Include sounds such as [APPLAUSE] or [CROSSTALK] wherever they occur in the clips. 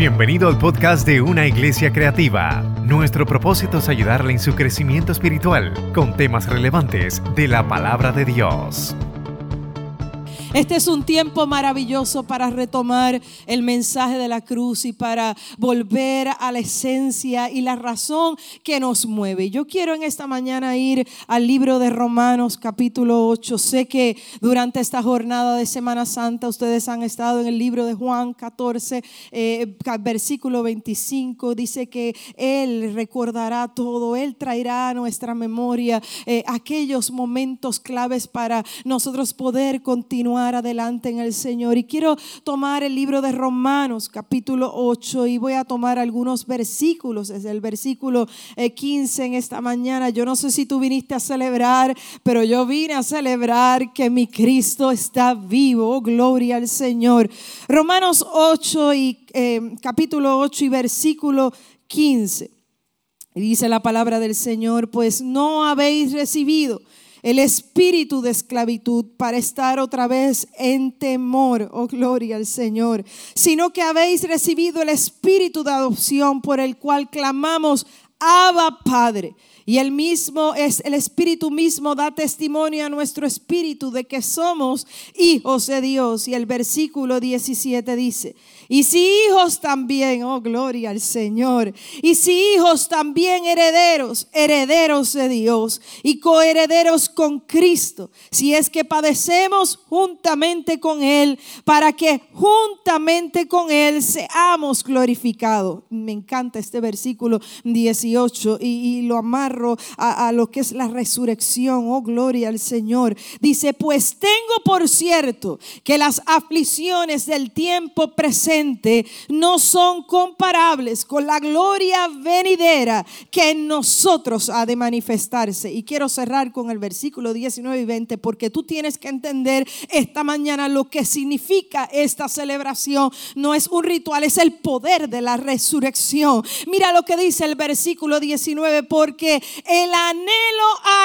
Bienvenido al podcast de Una Iglesia Creativa. Nuestro propósito es ayudarle en su crecimiento espiritual con temas relevantes de la palabra de Dios. Este es un tiempo maravilloso para retomar el mensaje de la cruz y para volver a la esencia y la razón que nos mueve. Yo quiero en esta mañana ir al libro de Romanos capítulo 8. Sé que durante esta jornada de Semana Santa ustedes han estado en el libro de Juan 14, eh, versículo 25. Dice que Él recordará todo, Él traerá a nuestra memoria eh, aquellos momentos claves para nosotros poder continuar adelante en el Señor. Y quiero tomar el libro de Romanos capítulo 8 y voy a tomar algunos versículos, desde el versículo 15 eh, en esta mañana. Yo no sé si tú viniste a celebrar, pero yo vine a celebrar que mi Cristo está vivo. Oh, gloria al Señor. Romanos 8 y eh, capítulo 8 y versículo 15. dice la palabra del Señor, pues no habéis recibido el espíritu de esclavitud para estar otra vez en temor, oh gloria al Señor, sino que habéis recibido el espíritu de adopción por el cual clamamos, Abba Padre. Y el mismo es el espíritu mismo da testimonio a nuestro espíritu de que somos hijos de Dios. Y el versículo 17 dice, y si hijos también, oh gloria al Señor. Y si hijos también herederos, herederos de Dios y coherederos con Cristo. Si es que padecemos juntamente con Él, para que juntamente con Él seamos glorificados. Me encanta este versículo 18 y, lo amarro a, a lo que es la resurrección. Oh gloria al Señor. Dice, pues tengo por cierto que las aflicciones del tiempo presente no son comparables con la gloria venidera que en nosotros ha de manifestarse. Y quiero cerrar con el versículo 19 y 20 porque tú tienes que entender esta mañana lo que significa esta celebración. No es un ritual, es el poder de la resurrección. Mira lo que dice el versículo 19, porque el anhelo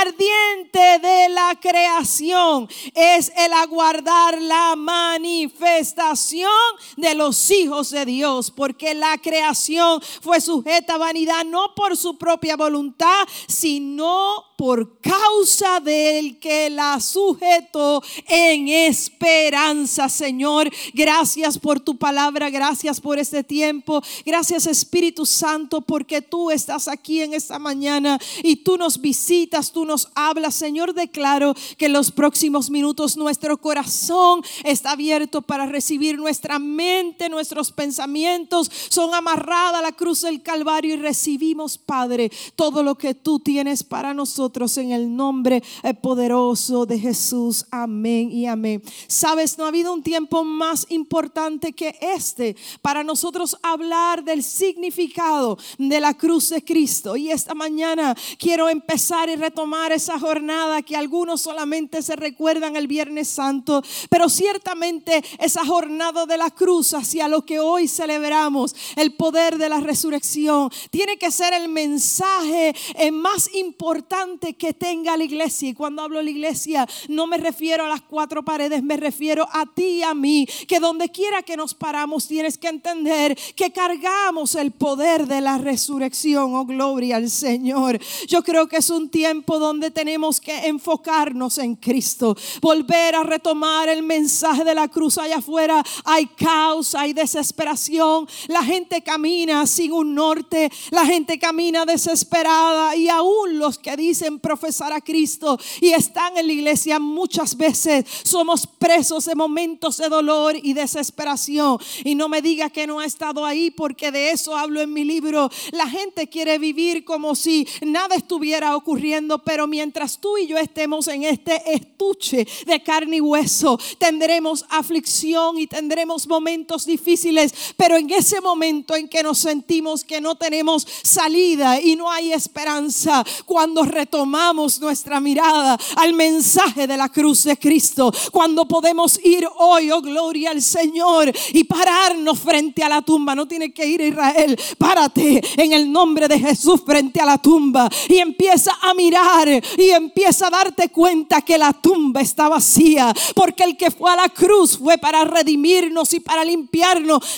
ardiente de la creación es el aguardar la manifestación de los hijos de Dios, porque la creación fue sujeta a vanidad no por su propia voluntad, sino por causa del que la sujetó en esperanza, Señor. Gracias por tu palabra, gracias por este tiempo, gracias Espíritu Santo, porque tú estás aquí en esta mañana y tú nos visitas, tú nos hablas, Señor. Declaro que en los próximos minutos nuestro corazón está abierto para recibir nuestra mente, nuestros pensamientos son amarrados a la cruz del Calvario y recibimos, Padre, todo lo que tú tienes para nosotros en el nombre eh, poderoso de Jesús. Amén y amén. Sabes, no ha habido un tiempo más importante que este para nosotros hablar del significado de la cruz de Cristo. Y esta mañana quiero empezar y retomar esa jornada que algunos solamente se recuerdan el Viernes Santo, pero ciertamente esa jornada de la cruz lo que hoy celebramos, el poder de la resurrección, tiene que ser el mensaje eh, más importante que tenga la iglesia. Y cuando hablo de la iglesia, no me refiero a las cuatro paredes, me refiero a ti y a mí, que donde quiera que nos paramos, tienes que entender que cargamos el poder de la resurrección. Oh, gloria al Señor. Yo creo que es un tiempo donde tenemos que enfocarnos en Cristo, volver a retomar el mensaje de la cruz allá afuera. Hay caos, hay desesperación, la gente camina sin un norte, la gente camina desesperada y aún los que dicen profesar a Cristo y están en la iglesia muchas veces somos presos de momentos de dolor y desesperación. Y no me diga que no ha estado ahí porque de eso hablo en mi libro. La gente quiere vivir como si nada estuviera ocurriendo, pero mientras tú y yo estemos en este estuche de carne y hueso, tendremos aflicción y tendremos momentos difíciles pero en ese momento en que nos sentimos que no tenemos salida y no hay esperanza, cuando retomamos nuestra mirada al mensaje de la cruz de Cristo, cuando podemos ir hoy, oh gloria al Señor, y pararnos frente a la tumba, no tiene que ir a Israel, párate en el nombre de Jesús frente a la tumba y empieza a mirar y empieza a darte cuenta que la tumba está vacía, porque el que fue a la cruz fue para redimirnos y para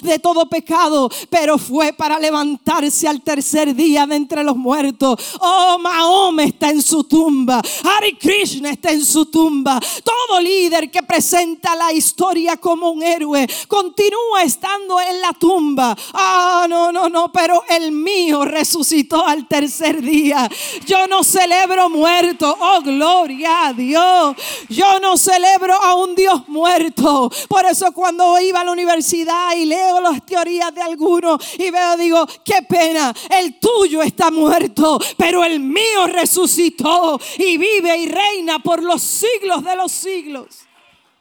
de todo pecado, pero fue para levantarse al tercer día de entre los muertos. Oh, Mahoma está en su tumba, Hari Krishna está en su tumba. Todo líder que presenta la historia como un héroe continúa estando en la tumba. Ah, no, no, no, pero el mío resucitó al tercer día. Yo no celebro muerto. Oh, gloria a Dios. Yo no celebro a un Dios muerto. Por eso cuando iba a la universidad y leo las teorías de algunos y veo, digo, qué pena, el tuyo está muerto, pero el mío resucitó y vive y reina por los siglos de los siglos.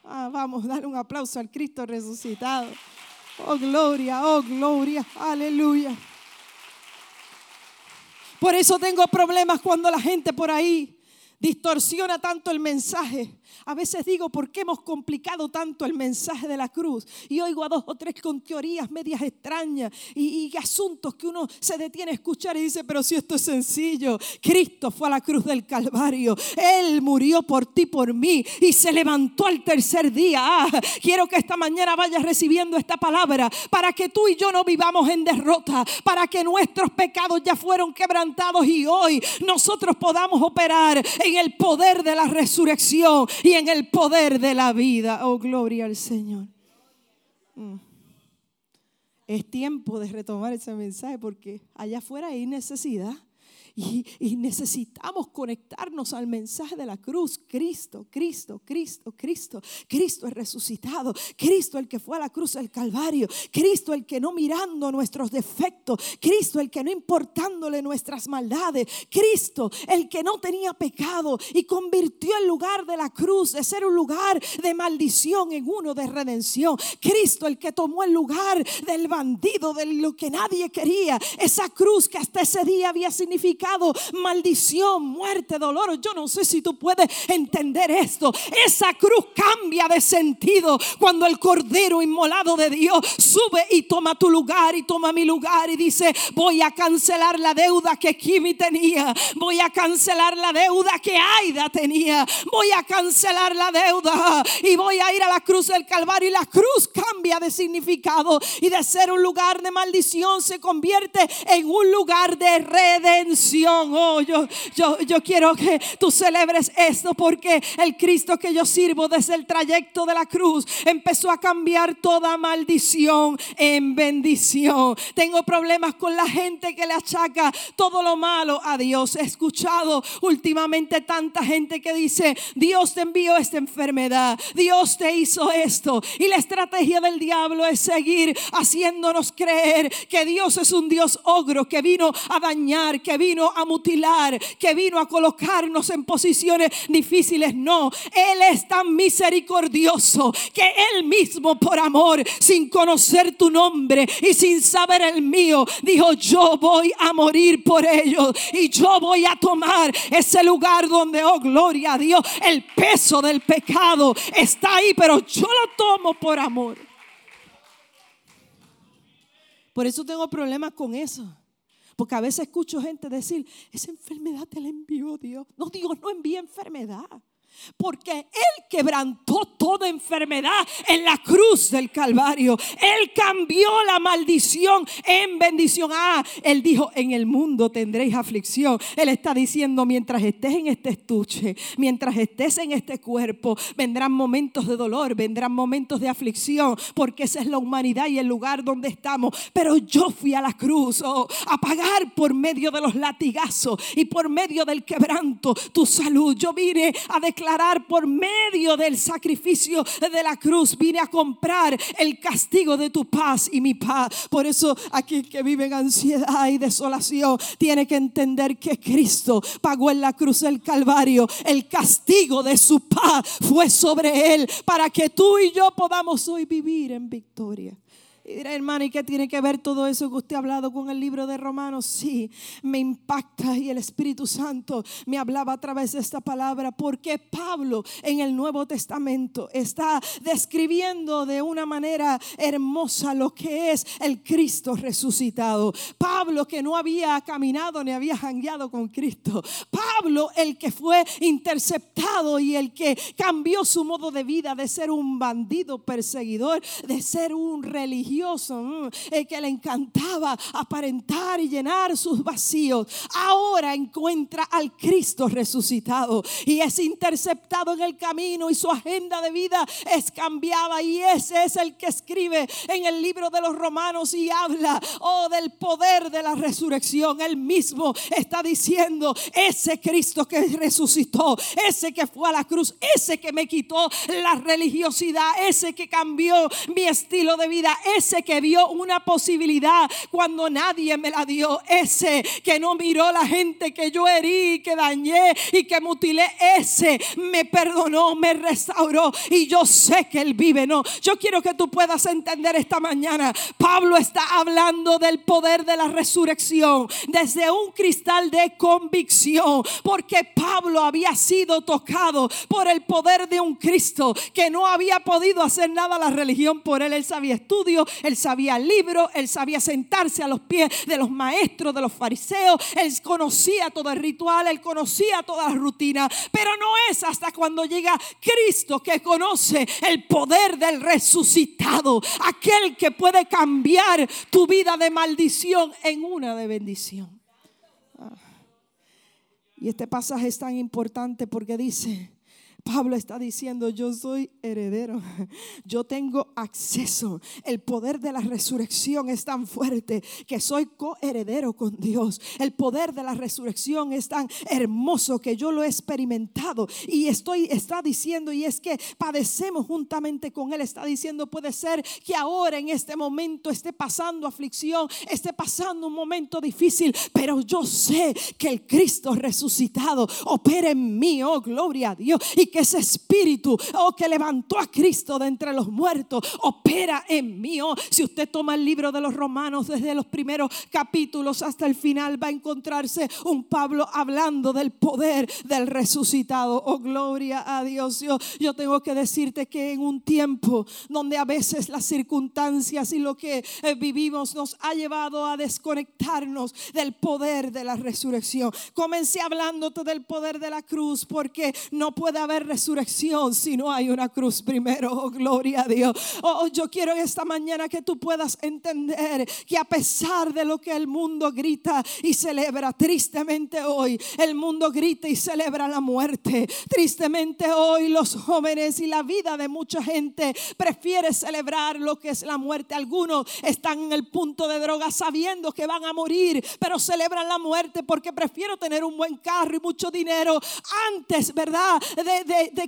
Ah, vamos, dar un aplauso al Cristo resucitado. Oh, gloria, oh, gloria, aleluya. Por eso tengo problemas cuando la gente por ahí distorsiona tanto el mensaje a veces digo, ¿por qué hemos complicado tanto el mensaje de la cruz? Y oigo a dos o tres con teorías medias extrañas y, asuntos que uno se detiene a escuchar y dice, pero si esto es sencillo, Cristo fue a la cruz del Calvario, Él murió por ti, por mí y se levantó al tercer día. Ah, quiero que esta mañana vayas recibiendo esta palabra para que tú y yo no vivamos en derrota, para que nuestros pecados ya fueron quebrantados y hoy nosotros podamos operar en el poder de la resurrección y en el poder de la vida. Oh, gloria al Señor. Mm. Es tiempo de retomar ese mensaje porque allá afuera hay necesidad. Y, necesitamos conectarnos al mensaje de la cruz. Cristo, Cristo, Cristo, Cristo. Cristo es resucitado. Cristo el que fue a la cruz del Calvario. Cristo el que no mirando nuestros defectos. Cristo el que no importándole nuestras maldades. Cristo el que no tenía pecado y convirtió el lugar de la cruz de ser un lugar de maldición en uno de redención. Cristo el que tomó el lugar del bandido, de lo que nadie quería. Esa cruz que hasta ese día había significado maldición, muerte, dolor. Yo no sé si tú puedes entender esto. Esa cruz cambia de sentido cuando el Cordero inmolado de Dios sube y toma tu lugar y toma mi lugar y dice, voy a cancelar la deuda que Kimi tenía. Voy a cancelar la deuda que Aida tenía. Voy a cancelar la deuda y voy a ir a la cruz del Calvario y la cruz cambia de significado y de ser un lugar de maldición se convierte en un lugar de redención. Oh, yo, yo, yo quiero que tú celebres esto porque el Cristo que yo sirvo desde el trayecto de la cruz empezó a cambiar toda maldición en bendición. Tengo problemas con la gente que le achaca todo lo malo a Dios. He escuchado últimamente tanta gente que dice, Dios te envió esta enfermedad, Dios te hizo esto. Y la estrategia del diablo es seguir haciéndonos creer que Dios es un Dios ogro que vino a dañar, que vino a mutilar, que vino a colocarnos en posiciones difíciles. No, Él es tan misericordioso que Él mismo por amor, sin conocer tu nombre y sin saber el mío, dijo, yo voy a morir por ellos y yo voy a tomar ese lugar donde, oh gloria a Dios, el peso del pecado está ahí, pero yo lo tomo por amor. Por eso tengo problemas con eso. Porque a veces escucho gente decir, esa enfermedad te la envió Dios. No, Dios no envía enfermedad. Porque Él quebrantó toda enfermedad en la cruz del Calvario. Él cambió la maldición en bendición. Ah, Él dijo, en el mundo tendréis aflicción. Él está diciendo, mientras estés en este estuche, mientras estés en este cuerpo, vendrán momentos de dolor, vendrán momentos de aflicción, porque esa es la humanidad y el lugar donde estamos. Pero yo fui a la cruz oh, a pagar por medio de los latigazos y por medio del quebranto tu salud. Yo vine a declarar por medio del sacrificio de la cruz. Vine a comprar el castigo de tu paz y mi paz. Por eso aquí que vive en ansiedad y desolación tiene que entender que Cristo pagó en la cruz del Calvario. El castigo de su paz fue sobre él para que tú y yo podamos hoy vivir en victoria. Y dirá, hermano, ¿y qué tiene que ver todo eso que usted ha hablado con el libro de Romanos? Sí, me impacta y el Espíritu Santo me hablaba a través de esta palabra porque Pablo en el Nuevo Testamento está describiendo de una manera hermosa lo que es el Cristo resucitado. Pablo que no había caminado ni había jangueado con Cristo. Pablo el que fue interceptado y el que cambió su modo de vida de ser un bandido perseguidor, de ser un religioso el eh, que le encantaba aparentar y llenar sus vacíos, ahora encuentra al Cristo resucitado y es interceptado en el camino y su agenda de vida es cambiada y ese es el que escribe en el libro de los romanos y habla oh del poder de la resurrección. Él mismo está diciendo, ese Cristo que resucitó, ese que fue a la cruz, ese que me quitó la religiosidad, ese que cambió mi estilo de vida, ese que vio una posibilidad cuando nadie me la dio, ese que no miró la gente que yo herí, que dañé y que mutilé, ese me perdonó, me restauró y yo sé que él vive. No, yo quiero que tú puedas entender esta mañana. Pablo está hablando del poder de la resurrección desde un cristal de convicción, porque Pablo había sido tocado por el poder de un Cristo que no había podido hacer nada la religión por él. Él sabía estudio, él sabía el libro, él sabía sentarse a los pies de los maestros, de los fariseos, él conocía todo el ritual, él conocía toda la rutina, pero no es hasta cuando llega Cristo que conoce el poder del resucitado, aquel que puede cambiar tu vida de maldición en una de bendición. Ah. Y este pasaje es tan importante porque dice, Pablo está diciendo, yo soy heredero, [LAUGHS] yo tengo acceso. El poder de la resurrección es tan fuerte que soy coheredero con Dios. El poder de la resurrección es tan hermoso que yo lo he experimentado y estoy está diciendo y es que padecemos juntamente con él. Está diciendo, puede ser que ahora en este momento esté pasando aflicción, esté pasando un momento difícil, pero yo sé que el Cristo resucitado opera en mí, oh gloria a Dios, y ese espíritu, oh, que levantó a Cristo de entre los muertos, opera en mí. Oh, si usted toma el libro de los romanos desde los primeros capítulos hasta el final, va a encontrarse un Pablo hablando del poder del resucitado. Oh, gloria a Dios. Yo, yo tengo que decirte que en un tiempo donde a veces las circunstancias y lo que eh, vivimos nos ha llevado a desconectarnos del poder de la resurrección. Comencé hablándote del poder de la cruz porque no puede haber resurrección si no hay una cruz primero. Oh, gloria a Dios. Oh, yo quiero esta mañana que tú puedas entender que a pesar de lo que el mundo grita y celebra, tristemente hoy el mundo grita y celebra la muerte. Tristemente hoy los jóvenes y la vida de mucha gente prefiere celebrar lo que es la muerte. Algunos están en el punto de droga sabiendo que van a morir, pero celebran la muerte porque prefiero tener un buen carro y mucho dinero antes, ¿verdad?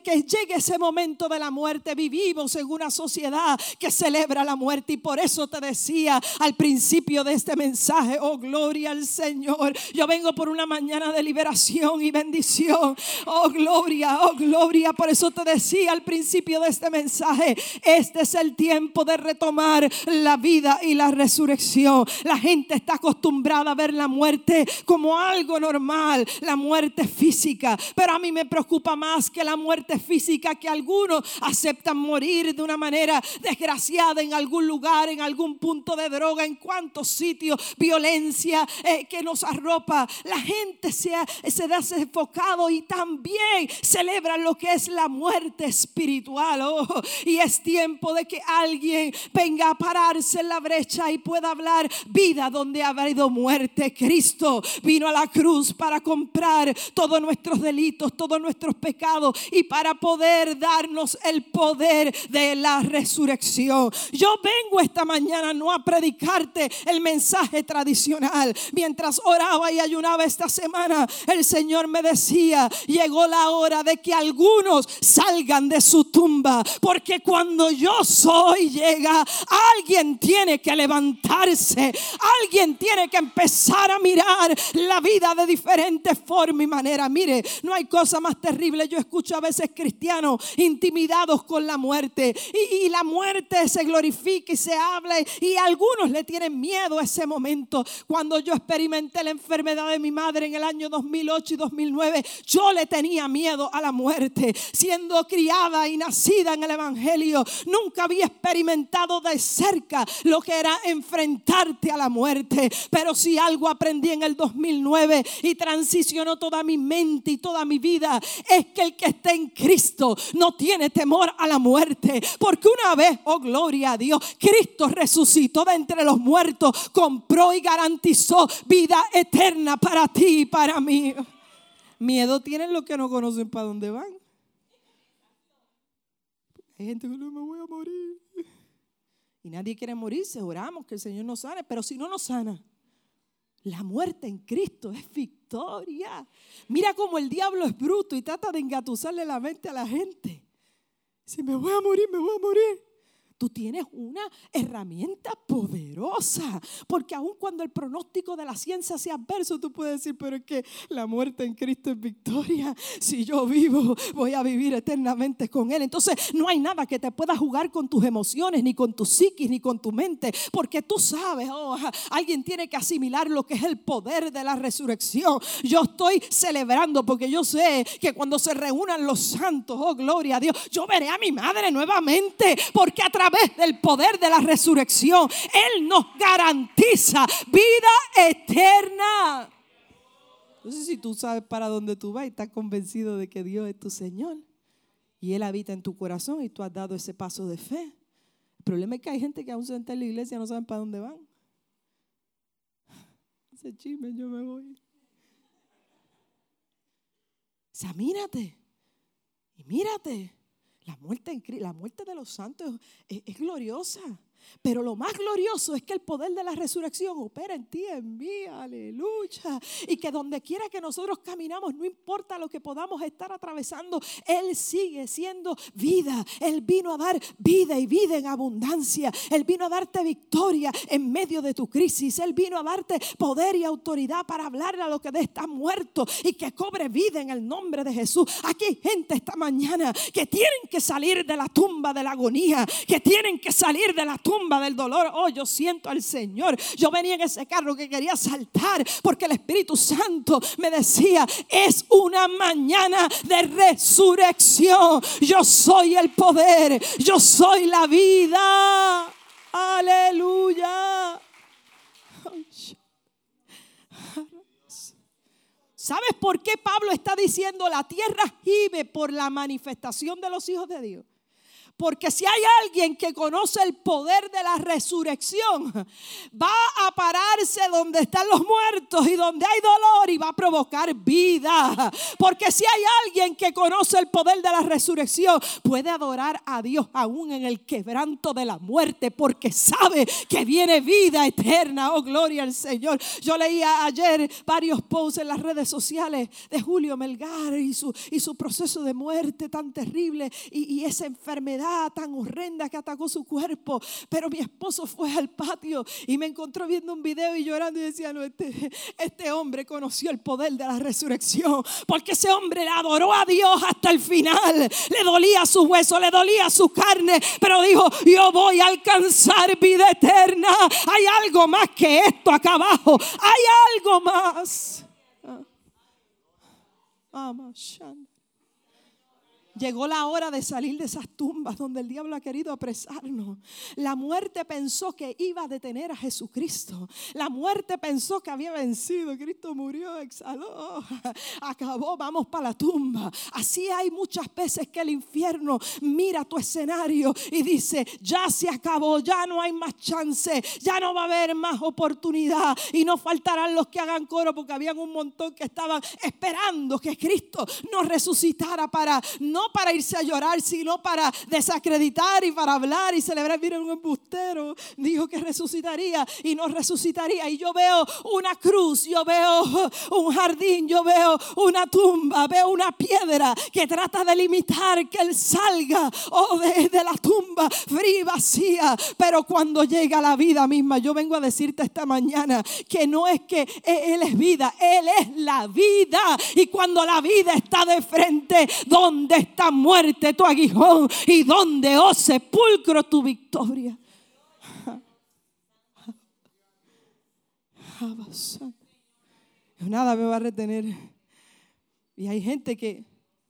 Que llegue ese momento de la muerte. Vivimos en una sociedad que celebra la muerte y por eso te decía al principio de este mensaje, oh gloria al Señor. Yo vengo por una mañana de liberación y bendición. Oh gloria, oh gloria. Por eso te decía al principio de este mensaje, este es el tiempo de retomar la vida y la resurrección. La gente está acostumbrada a ver la muerte como algo normal, la muerte física, pero a mí me preocupa más que la muerte física que algunos aceptan morir de una manera desgraciada en algún lugar, en algún punto de droga, en cuantos sitios, violencia eh, que nos arropa. La gente se, se da enfocado y también celebra lo que es la muerte espiritual. Oh, y es tiempo de que alguien venga a pararse en la brecha y pueda hablar vida donde ha habido muerte. Cristo vino a la cruz para comprar todos nuestros delitos, todos nuestros pecados y para poder darnos el poder de la resurrección. Yo vengo esta mañana no a predicarte el mensaje tradicional. Mientras oraba y ayunaba esta semana, el Señor me decía, llegó la hora de que algunos salgan de su tumba, porque cuando yo soy llega, alguien tiene que levantarse, alguien tiene que empezar a mirar la vida de diferente forma y manera. Mire, no hay cosa más terrible. Yo escucho muchas veces cristianos intimidados con la muerte. Y, y la muerte se glorifica y se habla. Y algunos le tienen miedo a ese momento. Cuando yo experimenté la enfermedad de mi madre en el año 2008 y 2009, yo le tenía miedo a la muerte. Siendo criada y nacida en el Evangelio, nunca había experimentado de cerca lo que era enfrentarte a la muerte. Pero si algo aprendí en el 2009 y transicionó toda mi mente y toda mi vida, es que el que en Cristo no tiene temor a la muerte. Porque una vez, oh gloria a Dios, Cristo resucitó de entre los muertos, compró y garantizó vida eterna para ti y para mí. Miedo tienen los que no conocen para dónde van. Hay gente que no me voy a morir. Y nadie quiere morirse. Oramos que el Señor nos sane. Pero si no nos sana, la muerte en Cristo es victoria. Mira cómo el diablo es bruto y trata de engatusarle la mente a la gente. Si me voy a morir, me voy a morir tú tienes una herramienta poderosa. Porque aun cuando el pronóstico de la ciencia sea adverso, tú puedes decir, pero es que la muerte en Cristo es victoria. Si yo vivo, voy a vivir eternamente con Él. Entonces no hay nada que te pueda jugar con tus emociones, ni con tu psiquis, ni con tu mente. Porque tú sabes, oh, alguien tiene que asimilar lo que es el poder de la resurrección. Yo estoy celebrando porque yo sé que cuando se reúnan los santos, oh gloria a Dios, yo veré a mi madre nuevamente. Porque a través través del poder de la resurrección, Él nos garantiza vida eterna. Entonces, si tú sabes para dónde tú vas y estás convencido de que Dios es tu Señor y Él habita en tu corazón y tú has dado ese paso de fe. El problema es que hay gente que aún se entra en la iglesia no saben para dónde van. Ese chisme, yo me voy. Examínate y mírate. La muerte, la muerte de los santos es, es gloriosa. Pero lo más glorioso es que el poder de la resurrección opera en ti, en mí, aleluya. Y que donde quiera que nosotros caminamos, no importa lo que podamos estar atravesando, Él sigue siendo vida. Él vino a dar vida y vida en abundancia. Él vino a darte victoria en medio de tu crisis. Él vino a darte poder y autoridad para hablarle a lo que está muerto y que cobre vida en el nombre de Jesús. Aquí hay gente esta mañana que tienen que salir de la tumba de la agonía, que tienen que salir de la tumba del dolor. Oh, yo siento al Señor. Yo venía en ese carro que quería saltar porque el Espíritu Santo me decía, es una mañana de resurrección. Yo soy el poder. Yo soy la vida. Aleluya. ¿Sabes por qué Pablo está diciendo la tierra vive por la manifestación de los hijos de Dios? Porque si hay alguien que conoce el poder de la resurrección, va a pararse donde están los muertos y donde hay dolor y va a provocar vida. Porque si hay alguien que conoce el poder de la resurrección, puede adorar a Dios aún en el quebranto de la muerte, porque sabe que viene vida eterna. Oh, gloria al Señor. Yo leía ayer varios posts en las redes sociales de Julio Melgar y su, y su proceso de muerte tan terrible y esa enfermedad tan horrenda que atacó su cuerpo. Pero mi esposo fue al patio y me encontró viendo un video y llorando y decía, no, este, este hombre conoció el poder de la resurrección. Porque ese hombre le adoró a Dios hasta el final. Le dolía su hueso, le dolía su carne. Pero dijo, yo voy a alcanzar vida eterna. Hay algo más que esto acá abajo. Hay algo más. Ah. Ah, Llegó la hora de salir de esas tumbas donde el diablo ha querido apresarnos. La muerte pensó que iba a detener a Jesucristo. La muerte pensó que había vencido. Cristo murió, exhaló, acabó, vamos para la tumba. Así hay muchas veces que el infierno mira tu escenario y dice, ya se acabó, ya no hay más chance, ya no va a haber más oportunidad. Y no faltarán los que hagan coro porque habían un montón que estaban esperando que Cristo nos resucitara para no para irse a llorar, sino para desacreditar y para hablar y celebrar. Miren, un embustero dijo que resucitaría y no resucitaría. Y yo veo una cruz, yo veo un jardín, yo veo una tumba, veo una piedra que trata de limitar que él salga o de, la tumba fría y vacía. Pero cuando llega la vida misma, yo vengo a decirte esta mañana que no es que Él es vida, Él es la vida. Y cuando la vida está de frente, ¿dónde está muerte tu aguijón? ¿Y dónde, oh sepulcro, tu victoria? Nada me va a retener. Y hay gente que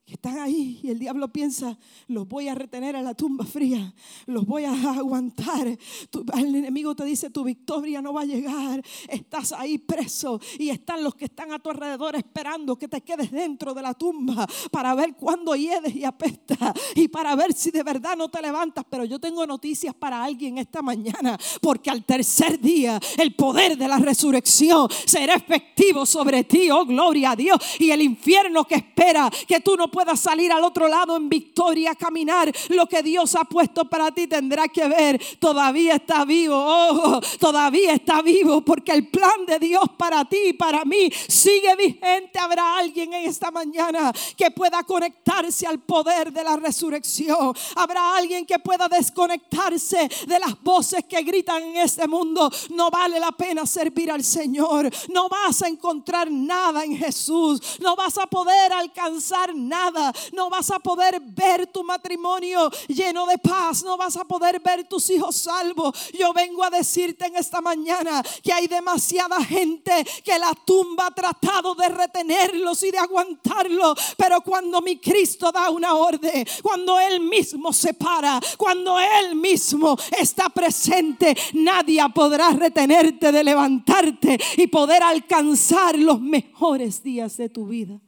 que están ahí y el diablo piensa, los voy a retener a la tumba fría, los voy a aguantar. el enemigo te dice, tu victoria no va a llegar, estás ahí preso y están los que están a tu alrededor esperando que te quedes dentro de la tumba para ver cuándo hiedes y apesta y para ver si de verdad no te levantas. Pero yo tengo noticias para alguien esta mañana, porque al tercer día el poder de la resurrección será efectivo sobre ti, oh gloria a Dios, y el infierno que espera que tú no puedas salir al otro lado en victoria, caminar lo que Dios ha puesto para ti, tendrá que ver, todavía está vivo, oh, todavía está vivo, porque el plan de Dios para ti y para mí sigue vigente. Habrá alguien en esta mañana que pueda conectarse al poder de la resurrección. Habrá alguien que pueda desconectarse de las voces que gritan en este mundo. No vale la pena servir al Señor. No vas a encontrar nada en Jesús. No vas a poder alcanzar nada no vas a poder ver tu matrimonio lleno de paz. No vas a poder ver tus hijos salvos. Yo vengo a decirte en esta mañana que hay demasiada gente que la tumba ha tratado de retenerlos y de aguantarlos. Pero cuando mi Cristo da una orden, cuando Él mismo se para, cuando Él mismo está presente, nadie podrá retenerte de levantarte y poder alcanzar los mejores días de tu vida.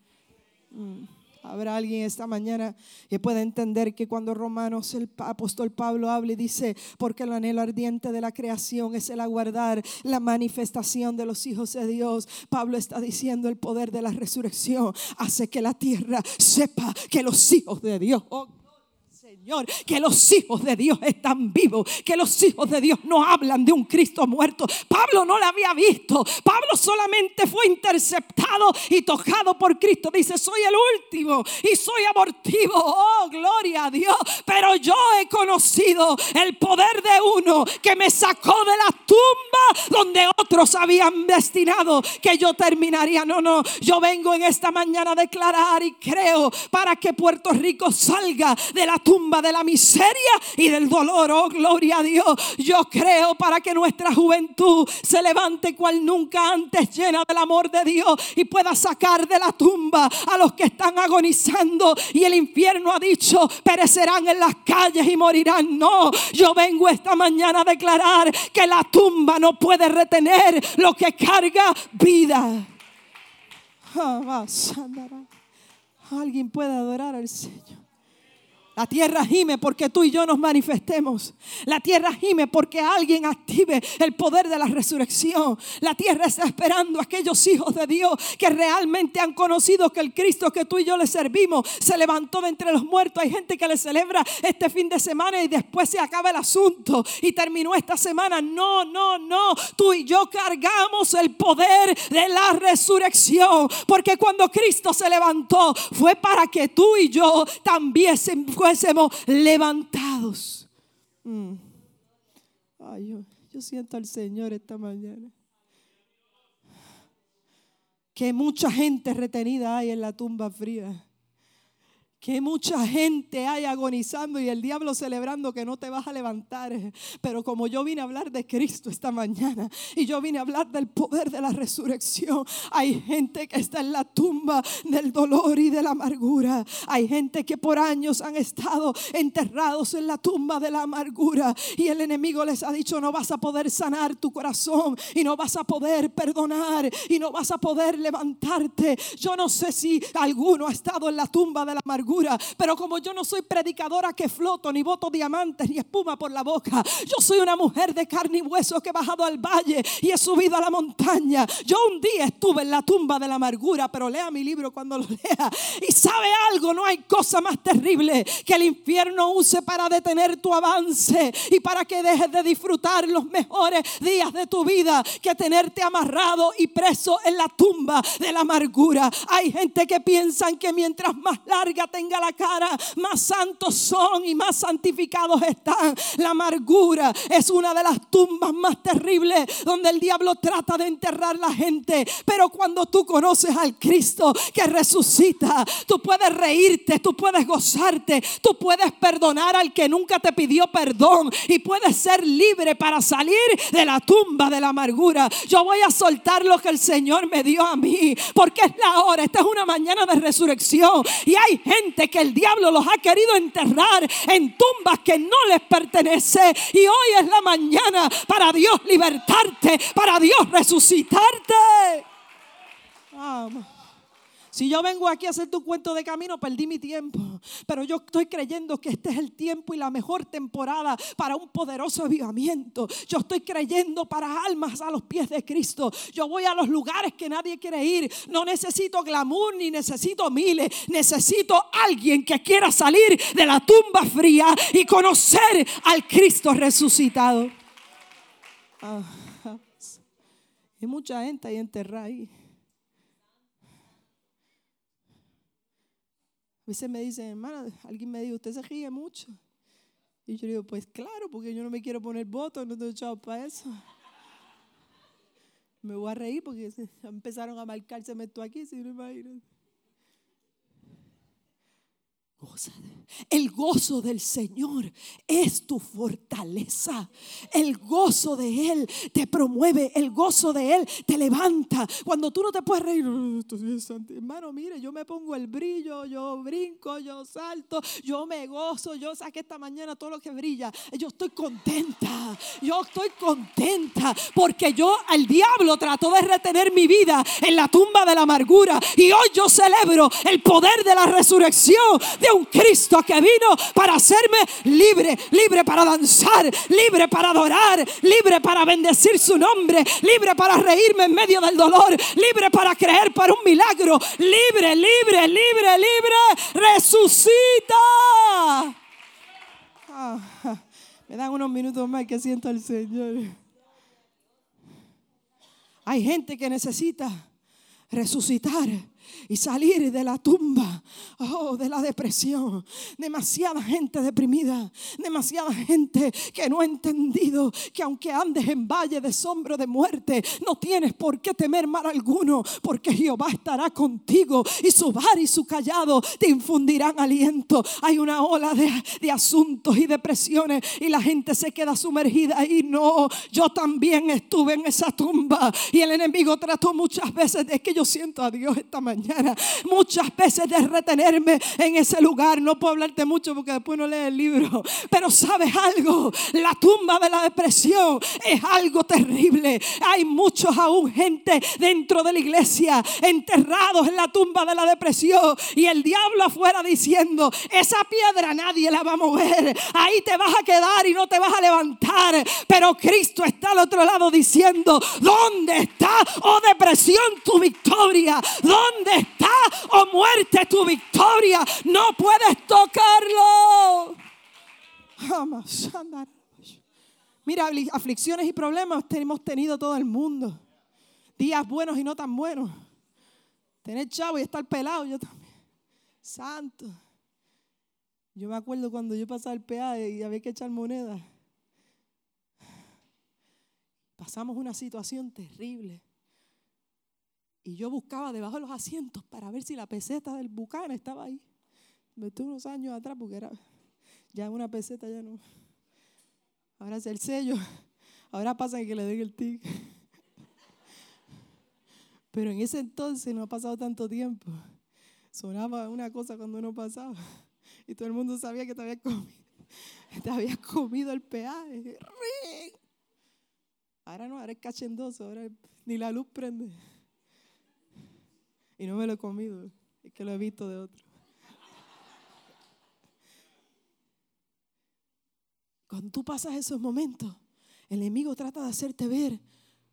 Mm. Habrá alguien esta mañana que pueda entender que cuando Romanos, el apóstol Pablo habla y dice, porque el anhelo ardiente de la creación es el aguardar la manifestación de los hijos de Dios. Pablo está diciendo el poder de la resurrección hace que la tierra sepa que los hijos de Dios... Señor, que los hijos de Dios están vivos, que los hijos de Dios no hablan de un Cristo muerto. Pablo no lo había visto. Pablo solamente fue interceptado y tocado por Cristo. Dice, soy el último y soy abortivo. Oh, gloria a Dios. Pero yo he conocido el poder de uno que me sacó de la tumba donde otros habían destinado que yo terminaría. No, no, yo vengo en esta mañana a declarar y creo para que Puerto Rico salga de la tumba de la miseria y del dolor. Oh, gloria a Dios. Yo creo para que nuestra juventud se levante cual nunca antes llena del amor de Dios y pueda sacar de la tumba a los que están agonizando. Y el infierno ha dicho, perecerán en las calles y morirán. No, yo vengo esta mañana a declarar que la tumba no puede retener lo que carga vida. Ah, Alguien puede adorar al Señor. La tierra gime porque tú y yo nos manifestemos. La tierra gime porque alguien active el poder de la resurrección. La tierra está esperando a aquellos hijos de Dios que realmente han conocido que el Cristo que tú y yo le servimos se levantó de entre los muertos. Hay gente que le celebra este fin de semana y después se acaba el asunto y terminó esta semana. No, no, no. Tú y yo cargamos el poder de la resurrección. Porque cuando Cristo se levantó fue para que tú y yo también fuésemos levantados. Mm. yo, yo siento al Señor esta mañana. Que mucha gente retenida hay en la tumba fría que mucha gente hay agonizando y el diablo celebrando que no te vas a levantar. Pero como yo vine a hablar de Cristo esta mañana y yo vine a hablar del poder de la resurrección, hay gente que está en la tumba del dolor y de la amargura. Hay gente que por años han estado enterrados en la tumba de la amargura y el enemigo les ha dicho no vas a poder sanar tu corazón y no vas a poder perdonar y no vas a poder levantarte. Yo no sé si alguno ha estado en la tumba de la amargura amargura. Pero como yo no soy predicadora que floto, ni voto diamantes, ni espuma por la boca, yo soy una mujer de carne y hueso que he bajado al valle y he subido a la montaña. Yo un día estuve en la tumba de la amargura, pero lea mi libro cuando lo lea. Y sabe algo, no hay cosa más terrible que el infierno use para detener tu avance y para que dejes de disfrutar los mejores días de tu vida que tenerte amarrado y preso en la tumba de la amargura. Hay gente que piensan que mientras más larga tenga la cara, más santos son y más santificados están. La amargura es una de las tumbas más terribles donde el diablo trata de enterrar la gente. Pero cuando tú conoces al Cristo que resucita, tú puedes reírte, tú puedes gozarte, tú puedes perdonar al que nunca te pidió perdón y puedes ser libre para salir de la tumba de la amargura. Yo voy a soltar lo que el Señor me dio a mí, porque es la hora, esta es una mañana de resurrección y hay gente que el diablo los ha querido enterrar en tumbas que no les pertenece y hoy es la mañana para Dios libertarte, para Dios resucitarte. Vamos. Si yo vengo aquí a hacer tu cuento de camino, perdí mi tiempo. Pero yo estoy creyendo que este es el tiempo y la mejor temporada para un poderoso avivamiento. Yo estoy creyendo para almas a los pies de Cristo. Yo voy a los lugares que nadie quiere ir. No necesito glamour ni necesito miles. Necesito alguien que quiera salir de la tumba fría y conocer al Cristo resucitado. Ah, hay mucha gente ahí enterrada ahí. Veces me dicen, hermana, alguien me dice, usted se ríe mucho. Y yo digo, pues claro, porque yo no me quiero poner votos, no estoy echado para eso. Me voy a reír porque empezaron a marcárseme esto aquí, si no imagino. El gozo del Señor es tu fortaleza. El gozo de Él te promueve. El gozo de Él te levanta. Cuando tú no te puedes reír, hermano, mire, yo me pongo el brillo, yo brinco, yo salto, yo me gozo, yo saqué esta mañana todo lo que brilla. Yo estoy contenta. Yo estoy contenta porque yo al diablo trató de retener mi vida en la tumba de la amargura. Y hoy yo celebro el poder de la resurrección un Cristo que vino para hacerme libre, libre para danzar, libre para adorar, libre para bendecir su nombre, libre para reírme en medio del dolor, libre para creer para un milagro, libre, libre, libre, libre, resucita. Ah, me dan unos minutos más que siento al Señor. Hay gente que necesita resucitar y salir de la tumba, oh, de la depresión. Demasiada gente deprimida, demasiada gente que no ha entendido que aunque andes en valle de sombra de muerte, no tienes por qué temer mal alguno, porque Jehová estará contigo y su bar y su callado te infundirán aliento. Hay una ola de, de asuntos y depresiones y la gente se queda sumergida y no, yo también estuve en esa tumba y el enemigo trató muchas veces de que yo siento a Dios esta mañana Muchas veces de retenerme en ese lugar. No puedo hablarte mucho porque después no lees el libro. Pero sabes algo, la tumba de la depresión es algo terrible. Hay muchos aún gente dentro de la iglesia enterrados en la tumba de la depresión y el diablo afuera diciendo, esa piedra nadie la va a mover. Ahí te vas a quedar y no te vas a levantar. Pero Cristo está al otro lado diciendo, ¿dónde está, oh depresión, tu victoria? ¿Dónde está, o muerte, tu victoria. No puedes tocarlo. Mira, aflicciones y problemas hemos tenido todo el mundo. Días buenos y no tan buenos. Tener chavo y estar pelado, yo también. Santo. Yo me acuerdo cuando yo pasaba el peaje y había que echar moneda. Pasamos una situación terrible. Y yo buscaba debajo de los asientos para ver si la peseta del Bucana estaba ahí. Me estuve unos años atrás porque era ya una peseta, ya no. Ahora es el sello. Ahora pasa que le den el tic. Pero en ese entonces no ha pasado tanto tiempo. Sonaba una cosa cuando no pasaba. Y todo el mundo sabía que te había comido. Te había comido el peaje. Ahora no, ahora es cachendoso. Ahora ni la luz prende. Y no me lo he comido, es que lo he visto de otro. Cuando tú pasas esos momentos, el enemigo trata de hacerte ver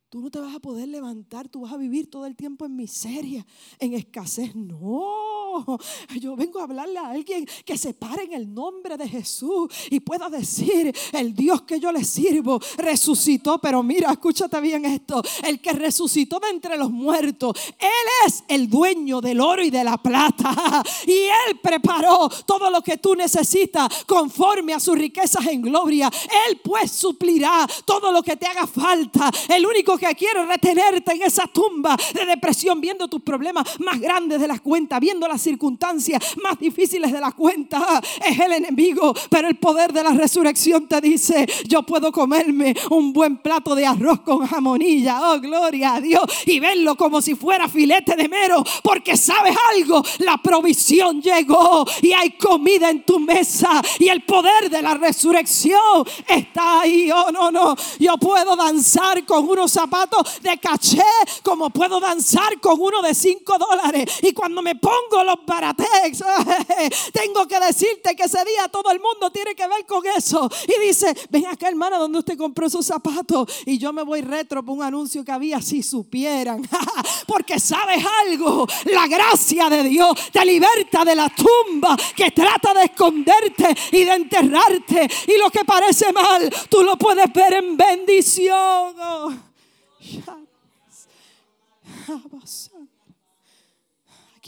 Tú no te vas a poder levantar, tú vas a vivir todo el tiempo en miseria, en escasez. No, [LAUGHS] yo vengo a hablarle a alguien que se pare en el nombre de Jesús y pueda decir, el Dios que yo le sirvo resucitó, pero mira, escúchate bien esto, el que resucitó de entre los muertos, Él es el dueño del oro y de la plata [LAUGHS] y Él preparó todo lo que tú necesitas conforme a sus riquezas en gloria. Él pues suplirá todo lo que te haga falta. El único que quiere retenerte en esa tumba de depresión, viendo tus problemas más grandes de la cuenta, viendo las circunstancias más difíciles de la cuenta, es el enemigo. Pero el poder de la resurrección te dice, yo puedo comerme un buen plato de arroz con jamonilla, oh gloria a Dios, y verlo como si fuera filete de mero, porque sabes algo, la provisión llegó y hay comida en tu mesa y el poder de la resurrección está ahí. Oh no, no, yo puedo danzar con unos zapatos de caché como puedo danzar con uno de 5 dólares. Y cuando me pongo los baratex, [LAUGHS] tengo que decirte que ese día todo el mundo tiene que ver con eso. Y dice, ven acá hermana, donde usted compró esos zapatos? Y yo me voy retro por un anuncio que había, si supieran. [LAUGHS] Porque sabes algo, la gracia de Dios te liberta de la tumba que trata de esconderte y de enterrarte. Y lo que parece mal, tú lo puedes ver en bendición.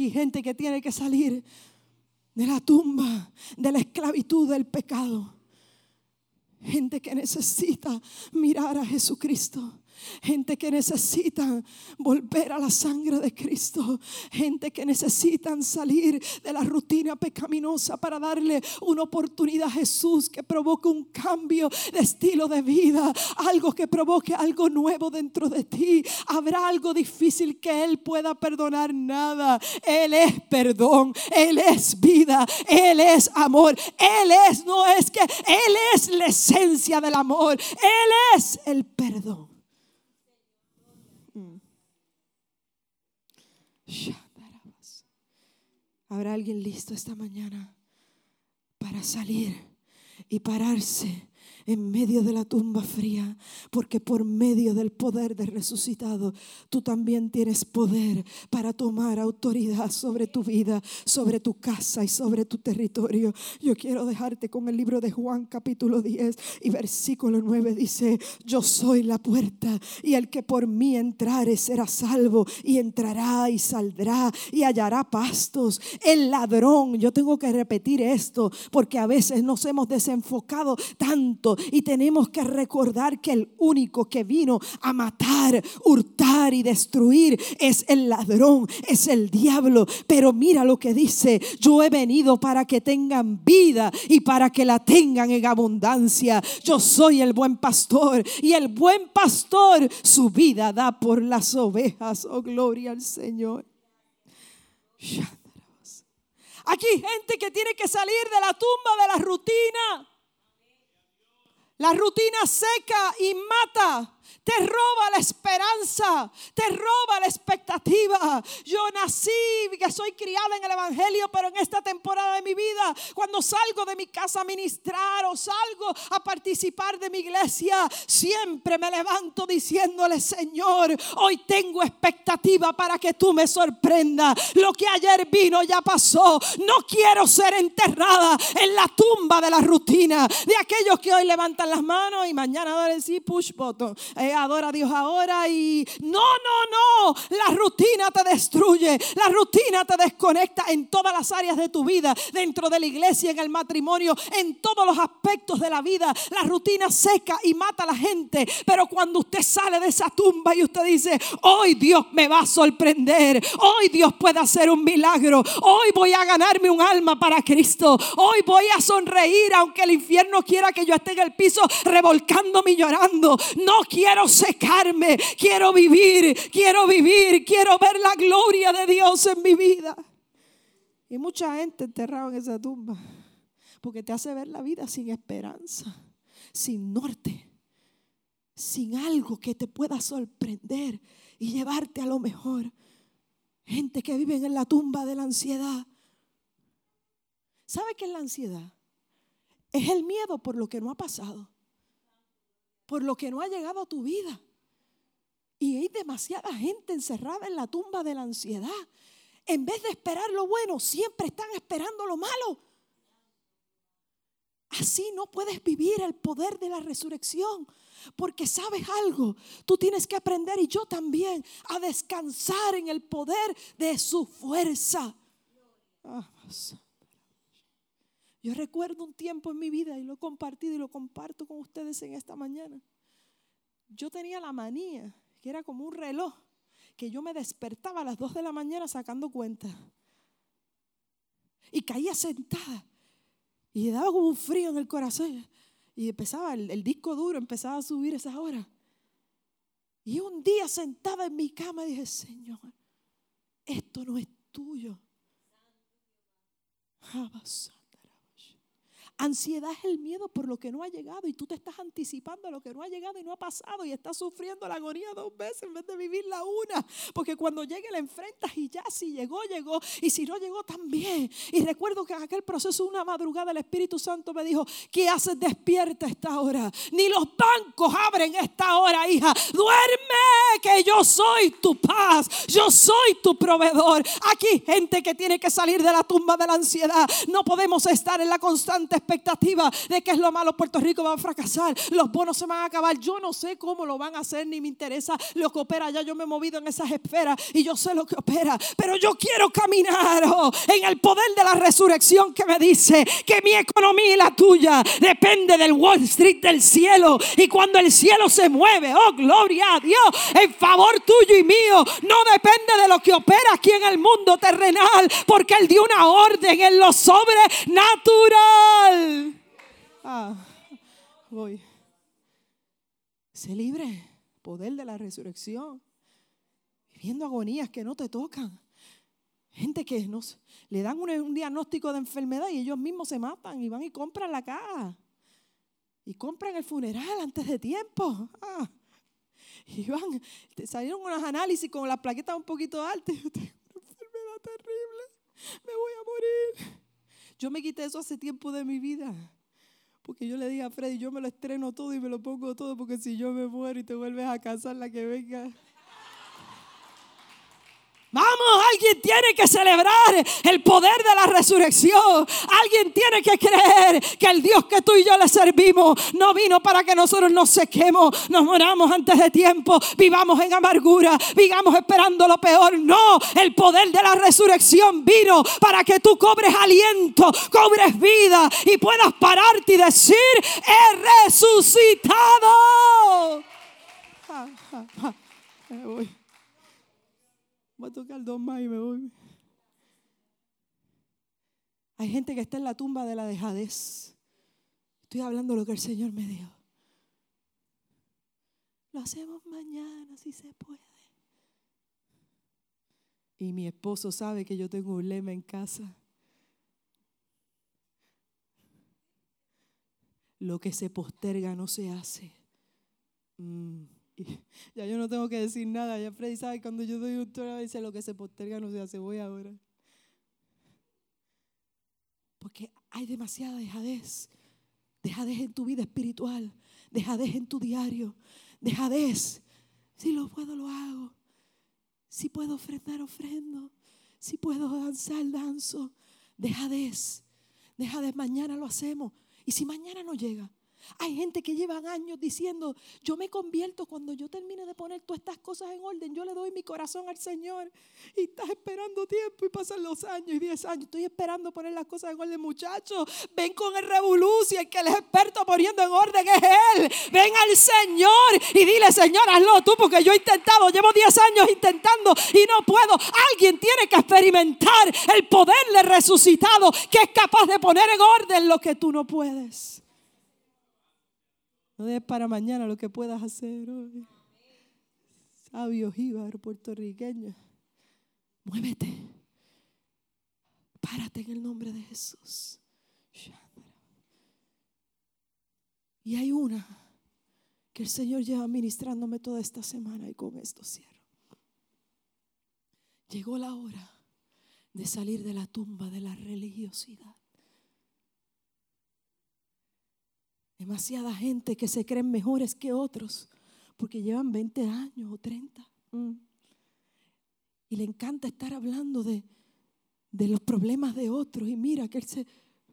Gente que tiene que salir de la tumba, de la esclavitud del pecado. Gente que necesita mirar a Jesucristo. Gente que necesita volver a la sangre de Cristo. Gente que necesitan salir de la rutina pecaminosa para darle una oportunidad a Jesús que provoque un cambio de estilo de vida. Algo que provoque algo nuevo dentro de ti. Habrá algo difícil que Él pueda perdonar nada. Él es perdón. Él es vida. Él es amor. Él es, no es que Él es la esencia del amor. Él es el perdón. Habrá alguien listo esta mañana para salir y pararse en medio de la tumba fría, porque por medio del poder del resucitado, tú también tienes poder para tomar autoridad sobre tu vida, sobre tu casa y sobre tu territorio. Yo quiero dejarte con el libro de Juan capítulo 10 y versículo 9 dice, yo soy la puerta y el que por mí entrare será salvo y entrará y saldrá y hallará pastos. El ladrón, yo tengo que repetir esto porque a veces nos hemos desenfocado tanto y tenemos que recordar que el único que vino a matar, hurtar y destruir es el ladrón, es el diablo. Pero mira lo que dice, yo he venido para que tengan vida y para que la tengan en abundancia. Yo soy el buen pastor y el buen pastor su vida da por las ovejas. Oh, gloria al Señor. Aquí gente que tiene que salir de la tumba de la rutina. La rutina seca y mata te roba la esperanza, te roba la expectativa. Yo nací, que soy criada en el Evangelio, pero en esta temporada de mi vida, cuando salgo de mi casa a ministrar o salgo a participar de mi iglesia, siempre me levanto diciéndole, Señor, hoy tengo expectativa para que tú me sorprendas. Lo que ayer vino ya pasó. No quiero ser enterrada en la tumba de la rutina de aquellos que hoy levantan las manos y mañana van a decir push button. Eh, adora a Dios ahora y no, no, no, la rutina te destruye, la rutina te desconecta en todas las áreas de tu vida, dentro de la iglesia, en el matrimonio, en todos los aspectos de la vida. La rutina seca y mata a la gente, pero cuando usted sale de esa tumba y usted dice, hoy Dios me va a sorprender, hoy Dios puede hacer un milagro, hoy voy a ganarme un alma para Cristo, hoy voy a sonreír aunque el infierno quiera que yo esté en el piso revolcándome y llorando. No quiero secarme, quiero vivir, quiero vivir, quiero ver la gloria de Dios en mi vida. Y mucha gente enterrada en esa tumba, porque te hace ver la vida sin esperanza, sin norte, sin algo que te pueda sorprender y llevarte a lo mejor. Gente que vive en la tumba de la ansiedad. ¿Sabe qué es la ansiedad? es el miedo por lo que no ha pasado, por lo que no ha llegado a tu vida. Y hay demasiada gente encerrada en la tumba de la ansiedad. En vez de esperar lo bueno, siempre están esperando lo malo. Así no puedes vivir el poder de la resurrección. Porque sabes algo, tú tienes que aprender y yo también a descansar en el poder de su fuerza. Ah, yo recuerdo un tiempo en mi vida y lo he compartido y lo comparto con ustedes en esta mañana. Yo tenía la manía, que era como un reloj, que yo me despertaba a las 2 de la mañana sacando cuenta. Y caía sentada. Y daba como un frío en el corazón. Y empezaba, el, disco duro empezaba a subir esas horas. Y un día sentada en mi cama dije, Señor, esto no es tuyo. Ansiedad es el miedo por lo que no ha llegado y tú te estás anticipando a lo que no ha llegado y no ha pasado y estás sufriendo la agonía dos veces en vez de vivir la una. Porque cuando llegue la enfrentas y ya si llegó, llegó y si no llegó también. Y recuerdo que en aquel proceso una madrugada el Espíritu Santo me dijo, ¿qué haces despierta esta hora? Ni los bancos abren esta hora, hija. Duerme que yo soy tu paz, yo soy tu proveedor. Aquí gente que tiene que salir de la tumba de la ansiedad. No podemos estar en la constante expectativa de que es lo malo, Puerto Rico va a fracasar, los bonos se van a acabar. Yo no sé cómo lo van a hacer, ni me interesa lo que opera. Ya yo me he movido en esas esferas y yo sé lo que opera, pero yo quiero caminar oh, en el poder de la resurrección que me dice que mi economía y la tuya depende del Wall Street del cielo. Y cuando el cielo se mueve, oh gloria a Dios, en favor tuyo y mío, no depende de lo que opera aquí en el mundo terrenal, porque Él dio una orden en lo sobrenatural. Ah, voy. Sé libre. Poder de la resurrección. Viviendo agonías que no te tocan. Gente que nos, le dan un, diagnóstico de enfermedad y ellos mismos se matan y van y compran la caja. Y compran el funeral antes de tiempo. Ah. Y van, salieron unos análisis con la plaqueta un poquito alta. Yo tengo una enfermedad terrible. Me voy a morir. Yo me quité eso hace tiempo de mi vida. Porque yo le dije a Freddy, yo me lo estreno todo y me lo pongo todo, porque si yo me muero y te vuelves a casar, la que venga. Vamos, alguien tiene que celebrar el poder de la resurrección. Alguien tiene que creer que el Dios que tú y yo le servimos no vino para que nosotros nos sequemos, nos moramos antes de tiempo, vivamos en amargura, vivamos esperando lo peor. No, el poder de la resurrección vino para que tú cobres aliento, cobres vida y puedas pararte y decir, he resucitado. Voy a tocar dos más y me voy. Hay gente que está en la tumba de la dejadez. Estoy hablando lo que el Señor me dio. Lo hacemos mañana si se puede. Y mi esposo sabe que yo tengo un lema en casa. Lo que se posterga no se hace. Mm. [LAUGHS] ya yo no tengo que decir nada. Ya Freddy sabe cuando yo doy un tono, dice lo que se posterga no se hace, voy ahora. Porque hay demasiada dejadez. Dejadez en tu vida espiritual. Dejadez en tu diario. Dejadez. Si lo puedo, lo hago. Si puedo ofrendar, ofrendo. Si puedo danzar, danzo. Dejadez. Dejadez, mañana lo hacemos. Y si mañana no llega, hay gente que llevan años diciendo, yo me convierto cuando yo termine de poner todas estas cosas en orden, yo le doy mi corazón al Señor. Y estás esperando tiempo y pasan los años y diez años. Estoy esperando poner las cosas en orden, muchachos. Ven con el revolución, el que es experto poniendo en orden es Él. Ven al Señor y dile, Señor, hazlo tú, porque yo he intentado, llevo diez años intentando y no puedo. Alguien tiene que experimentar el poder del resucitado que es capaz de poner en orden lo que tú no puedes. No es para mañana lo que puedas hacer hoy. Sabio jíbar puertorriqueño. Muévete. Párate en el nombre de Jesús. Y hay una que el Señor lleva ministrándome toda esta semana y con esto cierro. Llegó la hora de salir de la tumba de la religiosidad Demasiada gente que se creen mejores que otros porque llevan 20 años o 30. Mm. Y le encanta estar hablando de, de los problemas de otros. Y mira que él se,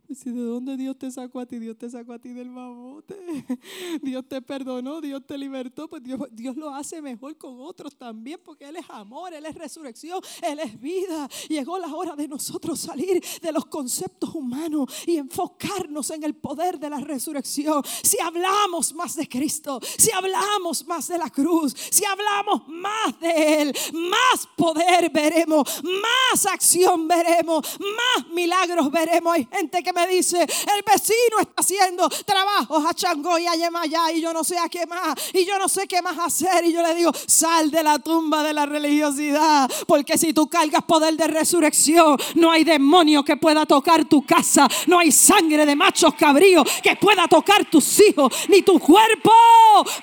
¿de dónde Dios te sacó a ti? Dios te sacó a ti del mamote. [LAUGHS] Dios te perdonó, Dios te libertó. Pues Dios, Dios lo hace mejor con otros también, porque Él es amor, Él es resurrección, Él es vida. Llegó la hora de nosotros salir de los conceptos humanos y enfocarnos en el poder de la resurrección. Si hablamos más de Cristo, si hablamos más de la cruz, si hablamos más de Él, más poder veremos, más acción veremos, más milagros veremos. Hay gente que me dice, el vecino está haciendo trabajos a Changó y a Yemayá y yo no sé a qué más, y yo no sé qué más hacer. Y yo le digo, sal de la tumba de la religiosidad, porque si tú cargas poder de resurrección, no hay demonio que pueda tocar tu casa, no hay sangre de machos cabríos que pueda tocar tus hijos, ni tu cuerpo.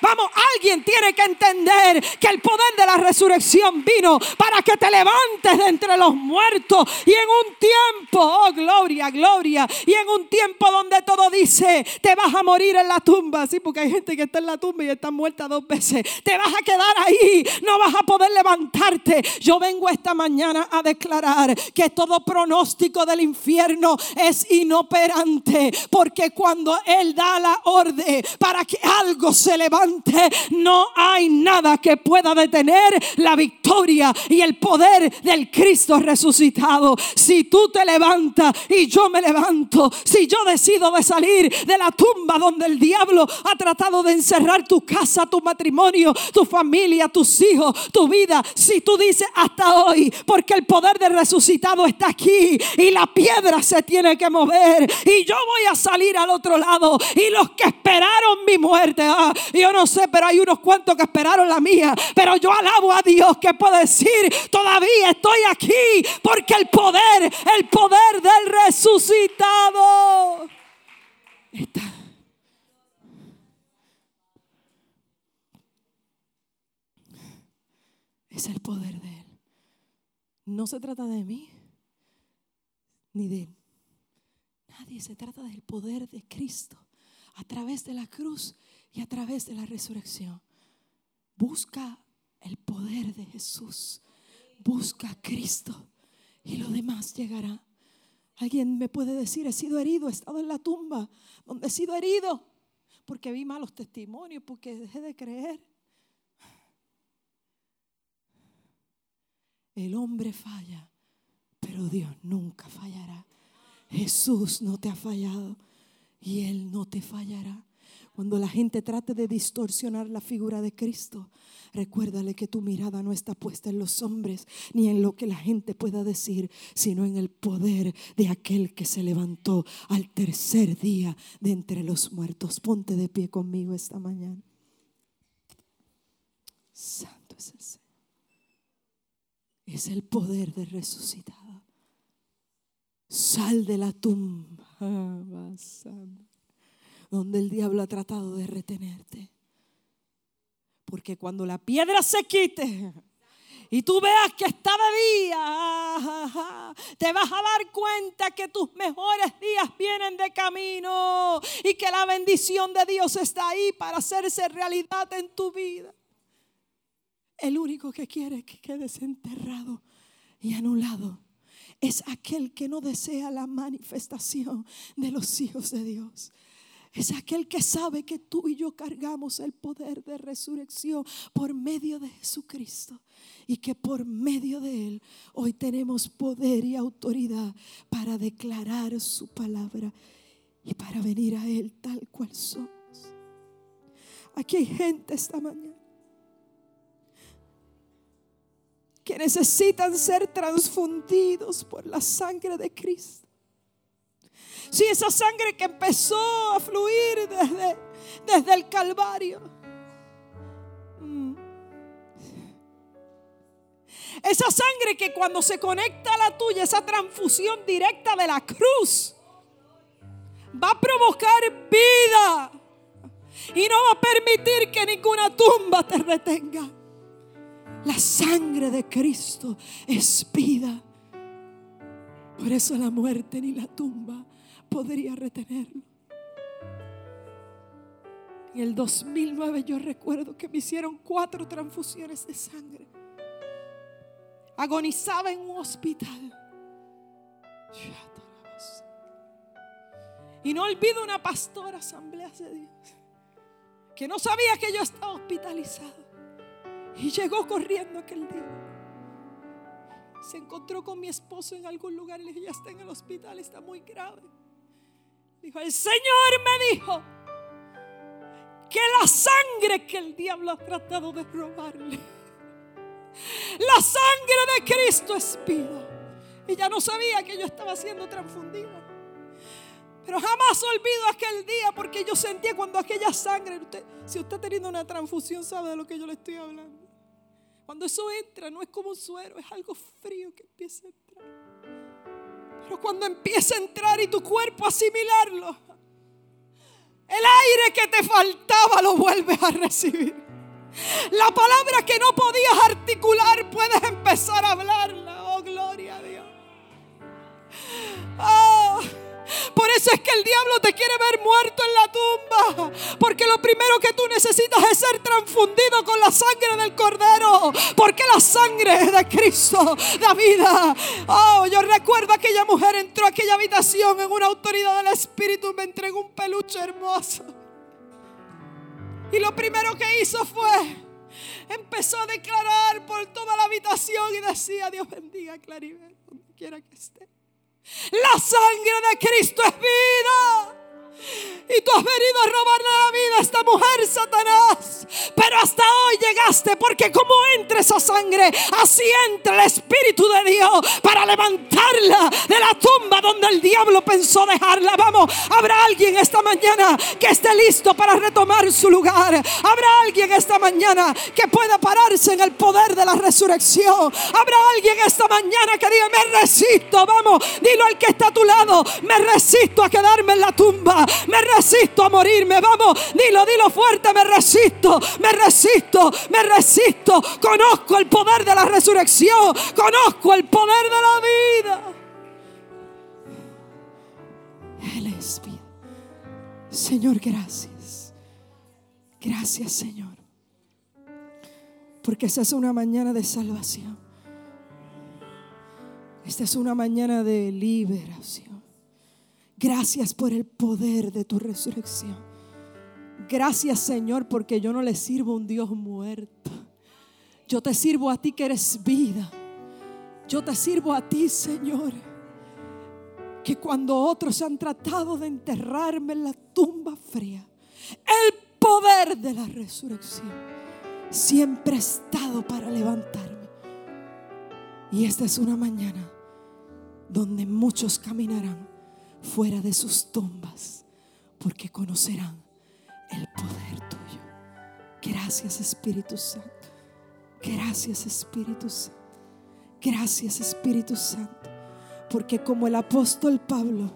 Vamos, alguien tiene que entender que el poder de la resurrección vino para que te levantes de entre los muertos y en un tiempo, oh gloria, gloria, y en un tiempo donde todo dice, te vas a morir en la tumba. Sí, porque hay gente que está en la tumba y está muerta dos veces. Te vas a quedar ahí, no vas a poder levantarte. Yo vengo esta mañana a declarar que todo pronóstico del infierno es inoperante. Porque cuando Él da la orden para que algo se levante, no hay nada que pueda detener la victoria y el poder del Cristo resucitado. Si tú te levantas y yo me levanto, si yo decido de salir de la tumba donde el diablo ha tratado de encerrar tu casa, tu matrimonio, tu familia, tus hijos, tu vida, si tú dices hasta hoy, porque el poder del resucitado está aquí y la piedra se tiene que mover y yo voy a salir al otro lado y los que esperaron mi muerte, ah, yo no sé, pero hay unos cuantos que esperaron la mía, pero yo alabo a Dios que puedo decir, todavía estoy aquí porque el poder, el poder del resucitado es el poder de Él. No se trata de mí, ni de nadie. Se trata del poder de Cristo a través de la cruz y a través de la resurrección. Busca el poder de Jesús. Busca a Cristo y lo demás llegará. Alguien me puede decir, he sido herido, he estado en la tumba donde he sido herido porque vi malos testimonios, porque dejé de creer. El hombre falla, pero Dios nunca fallará. Jesús no te ha fallado y Él no te fallará. Cuando la gente trate de distorsionar la figura de Cristo, recuérdale que tu mirada no está puesta en los hombres ni en lo que la gente pueda decir, sino en el poder de aquel que se levantó al tercer día de entre los muertos. Ponte de pie conmigo esta mañana. Santo es el Señor. Es el poder de resucitado. Sal de la tumba. [LAUGHS] Ah, donde el diablo ha tratado de retenerte. Porque cuando la piedra se quite y tú veas que está día, te vas a dar cuenta que tus mejores días vienen de camino y que la bendición de Dios está ahí para hacerse realidad en tu vida. El único que quiere que quedes enterrado y anulado es aquel que no desea la manifestación de los hijos de Dios es aquel que sabe que tú y yo cargamos el poder de resurrección por medio de Jesucristo y que por medio de Él hoy tenemos poder y autoridad para declarar su palabra y para venir a Él tal cual somos. Aquí hay gente esta mañana que necesitan ser transfundidos por la sangre de Cristo. Si esa sangre que empezó a fluir desde, desde el Calvario. Mm. Esa sangre que cuando se conecta a la tuya, esa transfusión directa de la cruz, va a provocar vida. Y no va a permitir que ninguna tumba te retenga. La sangre de Cristo es vida. Por eso la muerte ni la tumba podría retenerlo. En el 2009 yo recuerdo que me hicieron cuatro transfusiones de sangre. Agonizaba en un hospital. Y no olvido una pastora, Asamblea de Dios, que no sabía que yo estaba hospitalizado. Y llegó corriendo aquel día. Se encontró con mi esposo en algún lugar y le dije, ya está en el hospital, está muy grave. Dijo, el Señor me dijo que la sangre que el diablo ha tratado de robarle, la sangre de Cristo es vida. Y ya no sabía que yo estaba siendo transfundida. Pero jamás olvido aquel día porque yo sentía cuando aquella sangre, si usted ha tenido una transfusión sabe de lo que yo le estoy hablando. Cuando eso entra no es como un suero, es algo frío que empieza a entrar. Pero cuando empieza a entrar y tu cuerpo asimilarlo, el aire que te faltaba lo vuelves a recibir. La palabra que no podías articular puedes empezar a hablarla. Oh, gloria a Dios. Oh. Por eso es que el diablo te quiere ver muerto en la tumba. Porque lo primero que tú necesitas es ser transfundido con la sangre del cordero. Porque la sangre de Cristo da vida. Oh, yo recuerdo aquella mujer entró a aquella habitación en una autoridad del Espíritu. Me entregó un peluche hermoso. Y lo primero que hizo fue empezó a declarar por toda la habitación y decía, Dios bendiga a Claribel, donde quiera que esté. La sangre de Cristo es vida. Y tú has venido a robarle la vida a esta mujer, Satanás. Pero hasta hoy llegaste porque como entra esa sangre, así entra el Espíritu de Dios para levantarla de la tumba donde el diablo pensó dejarla. Vamos, habrá alguien esta mañana que esté listo para retomar su lugar. Habrá alguien esta mañana que pueda pararse en el poder de la resurrección. Habrá alguien esta mañana que diga, me resisto. Vamos, dilo al que está a tu lado, me resisto a quedarme en la tumba. Me resisto a morirme. Vamos, dilo, dilo fuerte. Me resisto, me resisto, me resisto. Conozco el poder de la resurrección. Conozco el poder de la vida. Él es vida. Señor, gracias. Gracias, Señor. Porque esta es una mañana de salvación. Esta es una mañana de liberación. Gracias por el poder de tu resurrección. Gracias Señor porque yo no le sirvo a un Dios muerto. Yo te sirvo a ti que eres vida. Yo te sirvo a ti Señor. Que cuando otros han tratado de enterrarme en la tumba fría, el poder de la resurrección siempre ha estado para levantarme. Y esta es una mañana donde muchos caminarán fuera de sus tumbas, porque conocerán el poder tuyo. Gracias Espíritu Santo. Gracias Espíritu Santo. Gracias Espíritu Santo. Porque como el apóstol Pablo,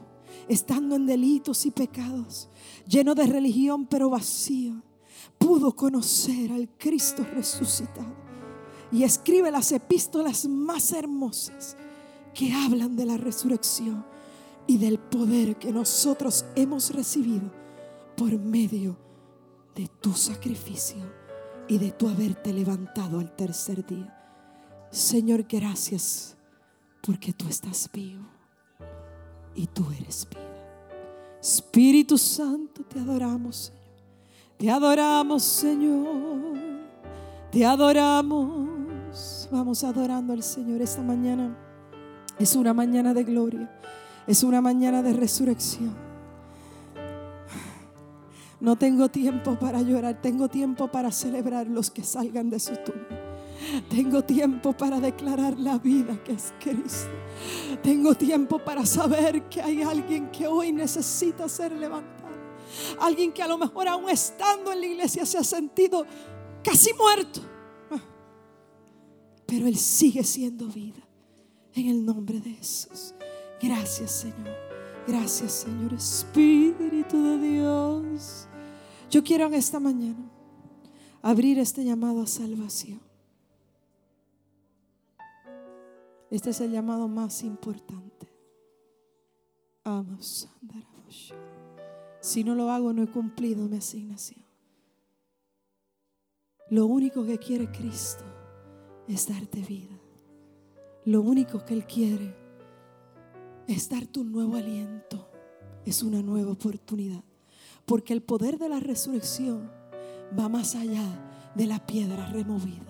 estando en delitos y pecados, lleno de religión pero vacío, pudo conocer al Cristo resucitado. Y escribe las epístolas más hermosas que hablan de la resurrección y del poder que nosotros hemos recibido por medio de tu sacrificio y de tu haberte levantado al tercer día. Señor, gracias porque tú estás vivo y tú eres vida. Espíritu Santo, te adoramos, Señor. Te adoramos, Señor. Te adoramos. Vamos adorando al Señor esta mañana. Es una mañana de gloria. Es una mañana de resurrección. No tengo tiempo para llorar, tengo tiempo para celebrar los que salgan de su tumba. Tengo tiempo para declarar la vida que es Cristo. Tengo tiempo para saber que hay alguien que hoy necesita ser levantado. Alguien que a lo mejor aún estando en la iglesia se ha sentido casi muerto. Pero Él sigue siendo vida. En el nombre de Jesús. Gracias Señor. Gracias Señor Espíritu de Dios. Yo quiero en esta mañana abrir este llamado a salvación. Este es el llamado más importante. Si no lo hago, no he cumplido mi asignación. Lo único que quiere Cristo es darte vida. Lo único que Él quiere es darte un nuevo aliento. Es una nueva oportunidad. Porque el poder de la resurrección va más allá de la piedra removida.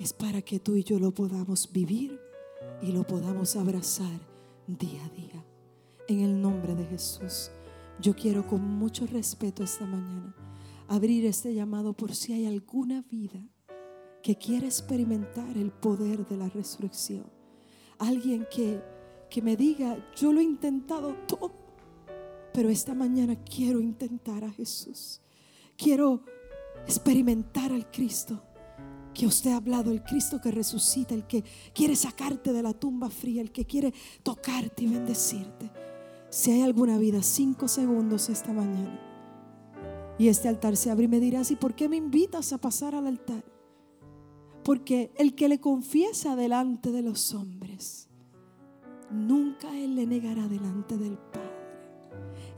Es para que tú y yo lo podamos vivir y lo podamos abrazar día a día. En el nombre de Jesús, yo quiero con mucho respeto esta mañana abrir este llamado por si hay alguna vida que quiere experimentar el poder de la resurrección. Alguien que, que me diga, yo lo he intentado todo, pero esta mañana quiero intentar a Jesús. Quiero experimentar al Cristo que usted ha hablado, el Cristo que resucita, el que quiere sacarte de la tumba fría, el que quiere tocarte y bendecirte. Si hay alguna vida, cinco segundos esta mañana. Y este altar se abre y me dirás, ¿y por qué me invitas a pasar al altar? Porque el que le confiesa delante de los hombres, nunca él le negará delante del Padre.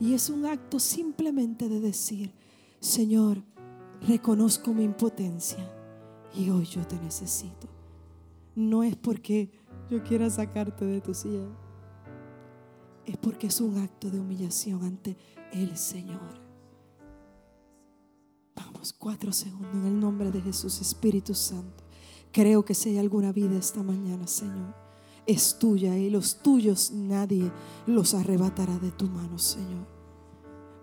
Y es un acto simplemente de decir, Señor, reconozco mi impotencia y hoy yo te necesito. No es porque yo quiera sacarte de tu silla. Es porque es un acto de humillación ante el Señor. Vamos, cuatro segundos en el nombre de Jesús, Espíritu Santo. Creo que si hay alguna vida esta mañana, Señor, es tuya y los tuyos nadie los arrebatará de tu mano, Señor.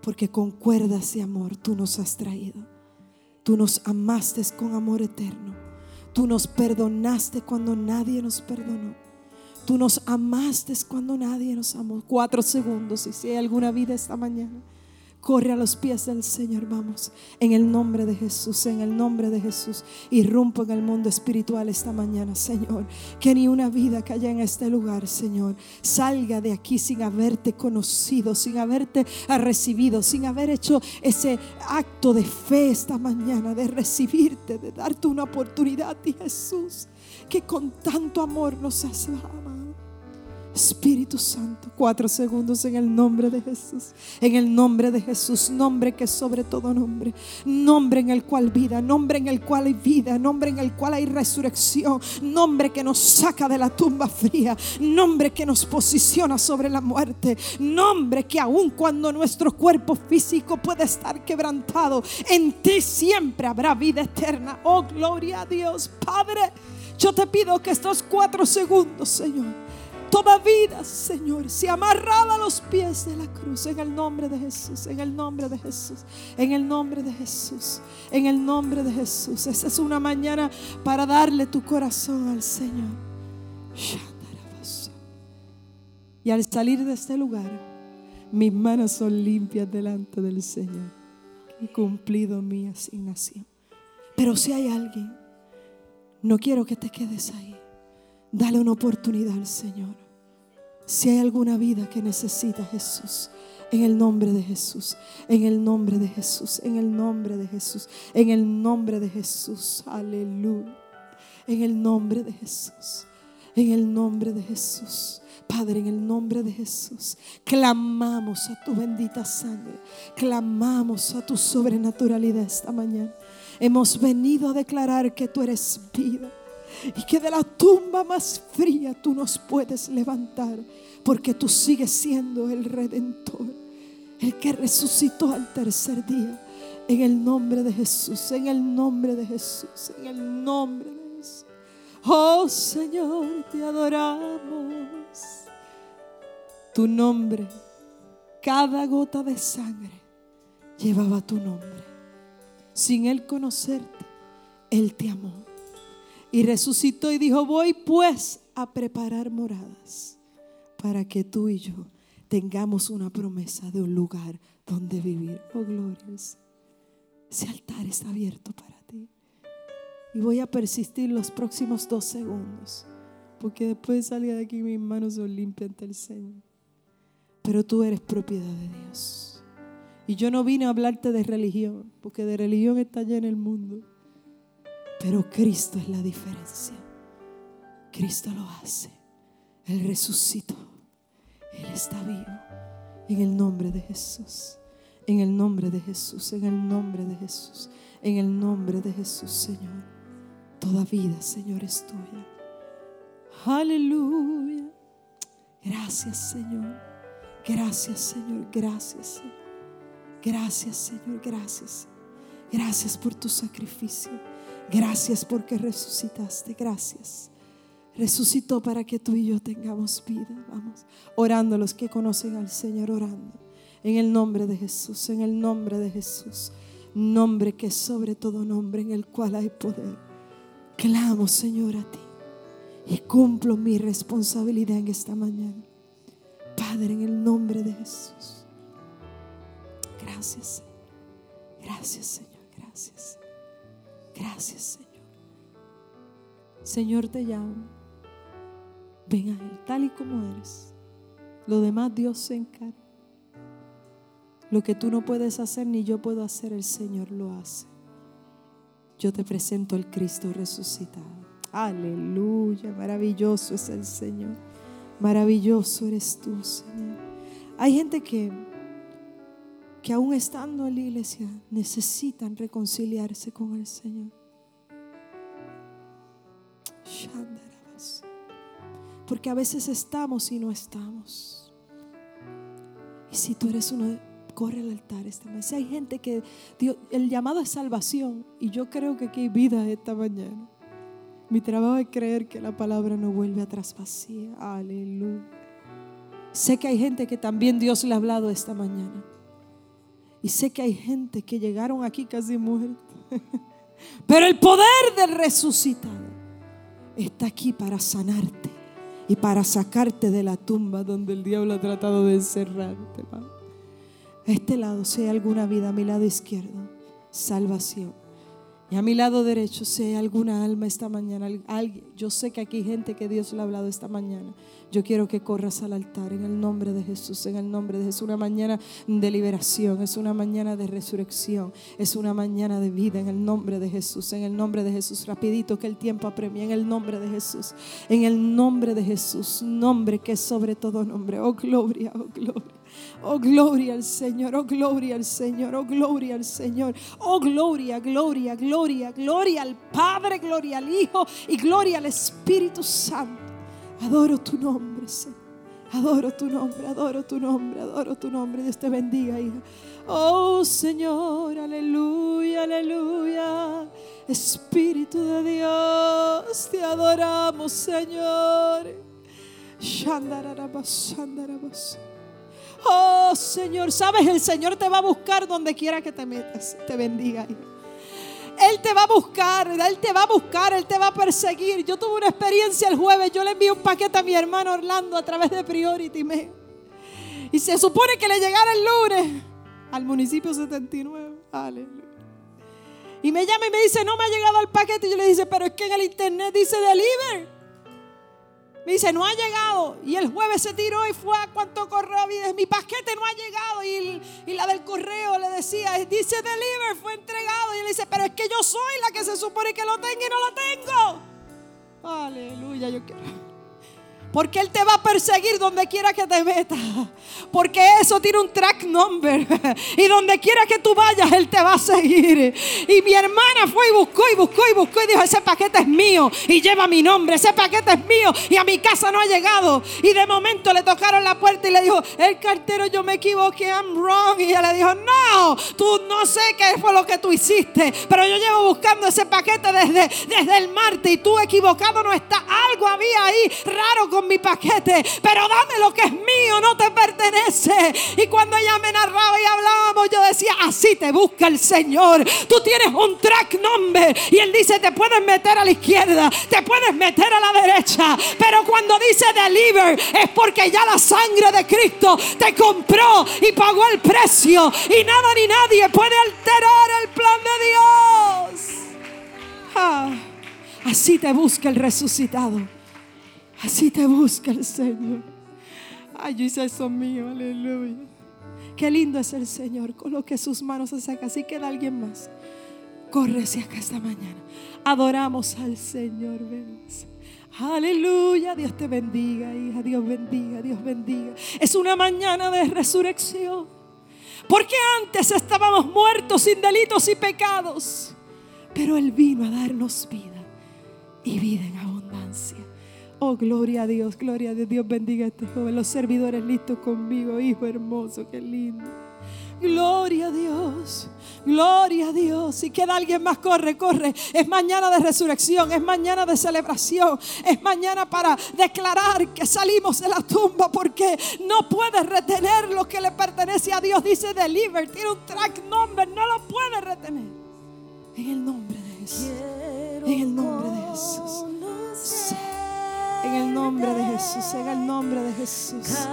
Porque con cuerdas de amor tú nos has traído Tú nos amaste con amor eterno. Tú nos perdonaste cuando nadie nos perdonó. Tú nos amaste cuando nadie nos amó. Cuatro segundos y si hay alguna vida esta mañana Corre a los pies del Señor, vamos. En el nombre de Jesús, en el nombre de Jesús. Irrumpo en el mundo espiritual esta mañana, Señor. Que ni una vida que haya en este lugar, Señor, salga de aquí sin haberte conocido, sin haberte recibido, sin haber hecho ese acto de fe esta mañana, de recibirte, de darte una oportunidad, a ti, Jesús, que con tanto amor nos has amado. Espíritu Santo, cuatro segundos en el nombre de Jesús. En el nombre de Jesús, nombre que sobre todo nombre. Nombre en el cual vida, nombre en el cual hay vida, nombre en el cual hay resurrección. Nombre que nos saca de la tumba fría. Nombre que nos posiciona sobre la muerte. Nombre que aun cuando nuestro cuerpo físico puede estar quebrantado, en ti siempre habrá vida eterna. Oh, gloria a Dios. Padre, yo te pido que estos cuatro segundos, Señor Toda vida, Señor, se amarraba los pies de la cruz en el nombre de Jesús, en el nombre de Jesús, en el nombre de Jesús, en el nombre de Jesús. Esta es una mañana para darle tu corazón al Señor. Y al salir de este lugar, mis manos son limpias delante del Señor. He cumplido mi asignación. Pero si hay alguien, no quiero que te quedes ahí. Dale una oportunidad al Señor. Si hay alguna vida que necesita Jesús, en el nombre de Jesús, en el nombre de Jesús, en el nombre de Jesús, en el nombre de Jesús, aleluya. En el nombre de Jesús, en el nombre de Jesús. Padre, en el nombre de Jesús, clamamos a tu bendita sangre, clamamos a tu sobrenaturalidad esta mañana. Hemos venido a declarar que tú eres vida y que de la tumba más fría tú nos puedes levantar, porque tú sigues siendo el redentor, el que resucitó al tercer día. En el nombre de Jesús, en el nombre de Jesús, en el nombre de Jesús. Oh Señor, te adoramos. Tu nombre, cada gota de sangre llevaba tu nombre. Sin Él conocerte, Él te amó. Y resucitó y dijo, voy pues a preparar moradas para que tú y yo tengamos una promesa de un lugar donde vivir. Oh, glorias. Ese altar está abierto para ti. Y voy a persistir los próximos dos segundos. Porque después de salir de aquí mis manos son limpias ante el Señor. Pero tú eres propiedad de Dios. Y yo no vine a hablarte de religión, porque de religión está en el mundo. Pero Cristo es la diferencia. Cristo lo hace. Él resucitó. Él está vivo. En el nombre de Jesús. En el nombre de Jesús, en el nombre de Jesús, en el nombre de Jesús, Señor. Toda vida, Señor, es tuya. Aleluya. Gracias, Señor. Gracias, Señor. Gracias. Gracias, Señor. Gracias. Gracias por tu sacrificio. Gracias porque resucitaste. Gracias. Resucitó para que tú y yo tengamos vida. Vamos, orando los que conocen al Señor, orando. En el nombre de Jesús, en el nombre de Jesús. Nombre que es sobre todo nombre en el cual hay poder. Clamo, Señor, a ti. Y cumplo mi responsabilidad en esta mañana. Padre, en el nombre de Jesús. Gracias, Señor. Gracias, Señor. Gracias. Gracias, Señor. Señor, te llamo. Ven a Él tal y como eres. Lo demás Dios se encarga. Lo que tú no puedes hacer ni yo puedo hacer, el Señor lo hace. Yo te presento el Cristo resucitado. Aleluya, maravilloso es el Señor. Maravilloso eres tú, Señor. Hay gente que, que aún estando en la iglesia necesitan reconciliarse con el Señor. Porque a veces estamos y no estamos. Y si tú eres uno, corre al altar esta mañana. Si hay gente que Dios, el llamado es salvación y yo creo que aquí hay vida esta mañana. Mi trabajo es creer que la palabra no vuelve atrás vacía. Aleluya. Sé que hay gente que también Dios le ha hablado esta mañana. Y sé que hay gente que llegaron aquí casi muertos. [LAUGHS] Pero el poder del resucitado está aquí para sanarte y para sacarte de la tumba donde el diablo ha tratado de encerrarte. A este lado, si hay alguna vida, a mi lado izquierdo, salvación. Y a mi lado derecho, si hay alguna alma esta mañana, alguien, yo sé que aquí hay gente que Dios le ha hablado esta mañana. Yo quiero que corras al altar en el nombre de Jesús, en el nombre de Jesús. Una mañana de liberación, es una mañana de resurrección, es una mañana de vida en el nombre de Jesús, en el nombre de Jesús. Rapidito que el tiempo apremia, en el nombre de Jesús, en el nombre de Jesús, nombre que es sobre todo nombre. Oh gloria, oh gloria. Oh, gloria al Señor, oh, gloria al Señor, oh, gloria al Señor, oh, gloria, gloria, gloria, gloria al Padre, gloria al Hijo y gloria al Espíritu Santo. Adoro tu nombre, Señor. Adoro tu nombre, adoro tu nombre, adoro tu nombre. Dios te bendiga, hija. Oh Señor, aleluya, aleluya. Espíritu de Dios, te adoramos, Señor. Shandarabas, shandarabas. Oh Señor, sabes, el Señor te va a buscar donde quiera que te metas. Te bendiga. Él te va a buscar, Él te va a buscar, Él te va a perseguir. Yo tuve una experiencia el jueves, yo le envié un paquete a mi hermano Orlando a través de Priority Me. Y se supone que le llegara el lunes al municipio 79. Aleluya. Y me llama y me dice, no me ha llegado el paquete. Y yo le dice, pero es que en el internet dice deliver. Me dice, no ha llegado. Y el jueves se tiró y fue a cuánto correo había. Mi paquete no ha llegado. Y, y, la del correo le decía, dice deliver, fue entregado. Y él dice, pero es que yo soy la que se supone que lo tenga y no lo tengo. Aleluya, yo quiero. Porque Él te va a perseguir donde quiera que te metas. Porque eso tiene un track number. Y donde quiera que tú vayas, Él te va a seguir. Y mi hermana fue y buscó y buscó y buscó y dijo, ese paquete es mío. Y lleva mi nombre. Ese paquete es mío. Y a mi casa no ha llegado. Y de momento le tocaron la puerta y le dijo, el cartero, yo me equivoqué, I'm wrong. Y ella le dijo, no, tú no sé qué fue lo que tú hiciste. Pero yo llevo buscando ese paquete desde, desde el martes. Y tú equivocado no está. Algo había ahí raro con mi paquete, pero dame lo que es mío, no te pertenece. Y cuando ella me narraba y hablábamos, yo decía, así te busca el Señor. Tú tienes un track number y Él dice, te puedes meter a la izquierda, te puedes meter a la derecha, pero cuando dice deliver es porque ya la sangre de Cristo te compró y pagó el precio y nada ni nadie puede alterar el plan de Dios. Ah, así te busca el resucitado. Así te busca el Señor. Ay, yo hice eso mío, aleluya. Qué lindo es el Señor. Coloque sus manos hacia acá. Así queda alguien más. Corre hacia acá esta mañana. Adoramos al Señor. Aleluya. Dios te bendiga, hija. Dios bendiga, Dios bendiga. Es una mañana de resurrección. Porque antes estábamos muertos sin delitos y pecados. Pero Él vino a darnos vida y vida en abundancia. Oh, gloria a Dios, gloria a Dios. Dios bendiga a este joven. Los servidores listos conmigo, hijo hermoso, qué lindo. Gloria a Dios. Gloria a Dios. Si queda alguien más, corre, corre. Es mañana de resurrección, es mañana de celebración, es mañana para declarar que salimos de la tumba porque no puedes retener lo que le pertenece a Dios. Dice deliver, tiene un track number, no lo puedes retener. En el nombre de Jesús. En el nombre de Jesús. En el nombre de Jesús, en el nombre de Jesús.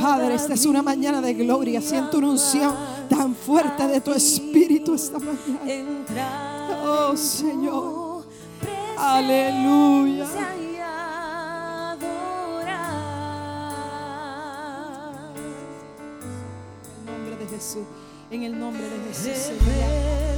Padre, esta es una mañana de gloria. Siento una unción tan fuerte de tu espíritu esta mañana. Oh Señor. Aleluya. En el nombre de Jesús. En el nombre de Jesús. Señor.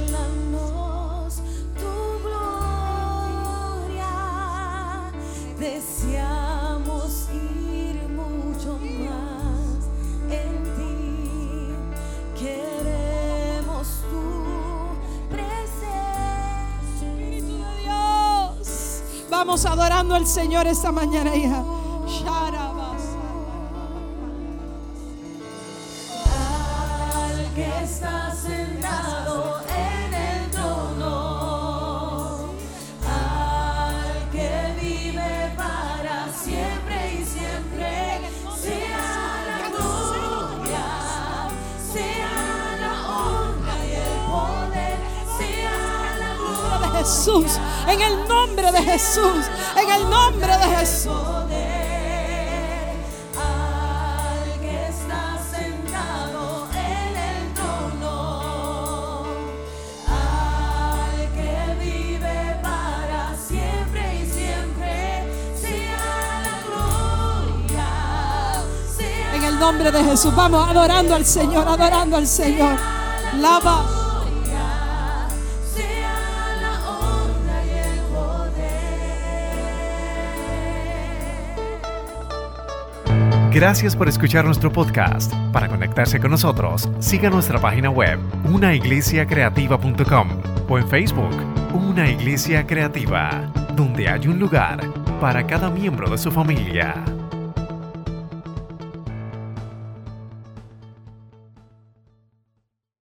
Vamos adorando al Señor esta mañana, hija. Vamos adorando al Señor, adorando al Señor. Lava. Gracias por escuchar nuestro podcast. Para conectarse con nosotros, siga nuestra página web, unaiglesiacreativa.com o en Facebook, Una Iglesia Creativa, donde hay un lugar para cada miembro de su familia.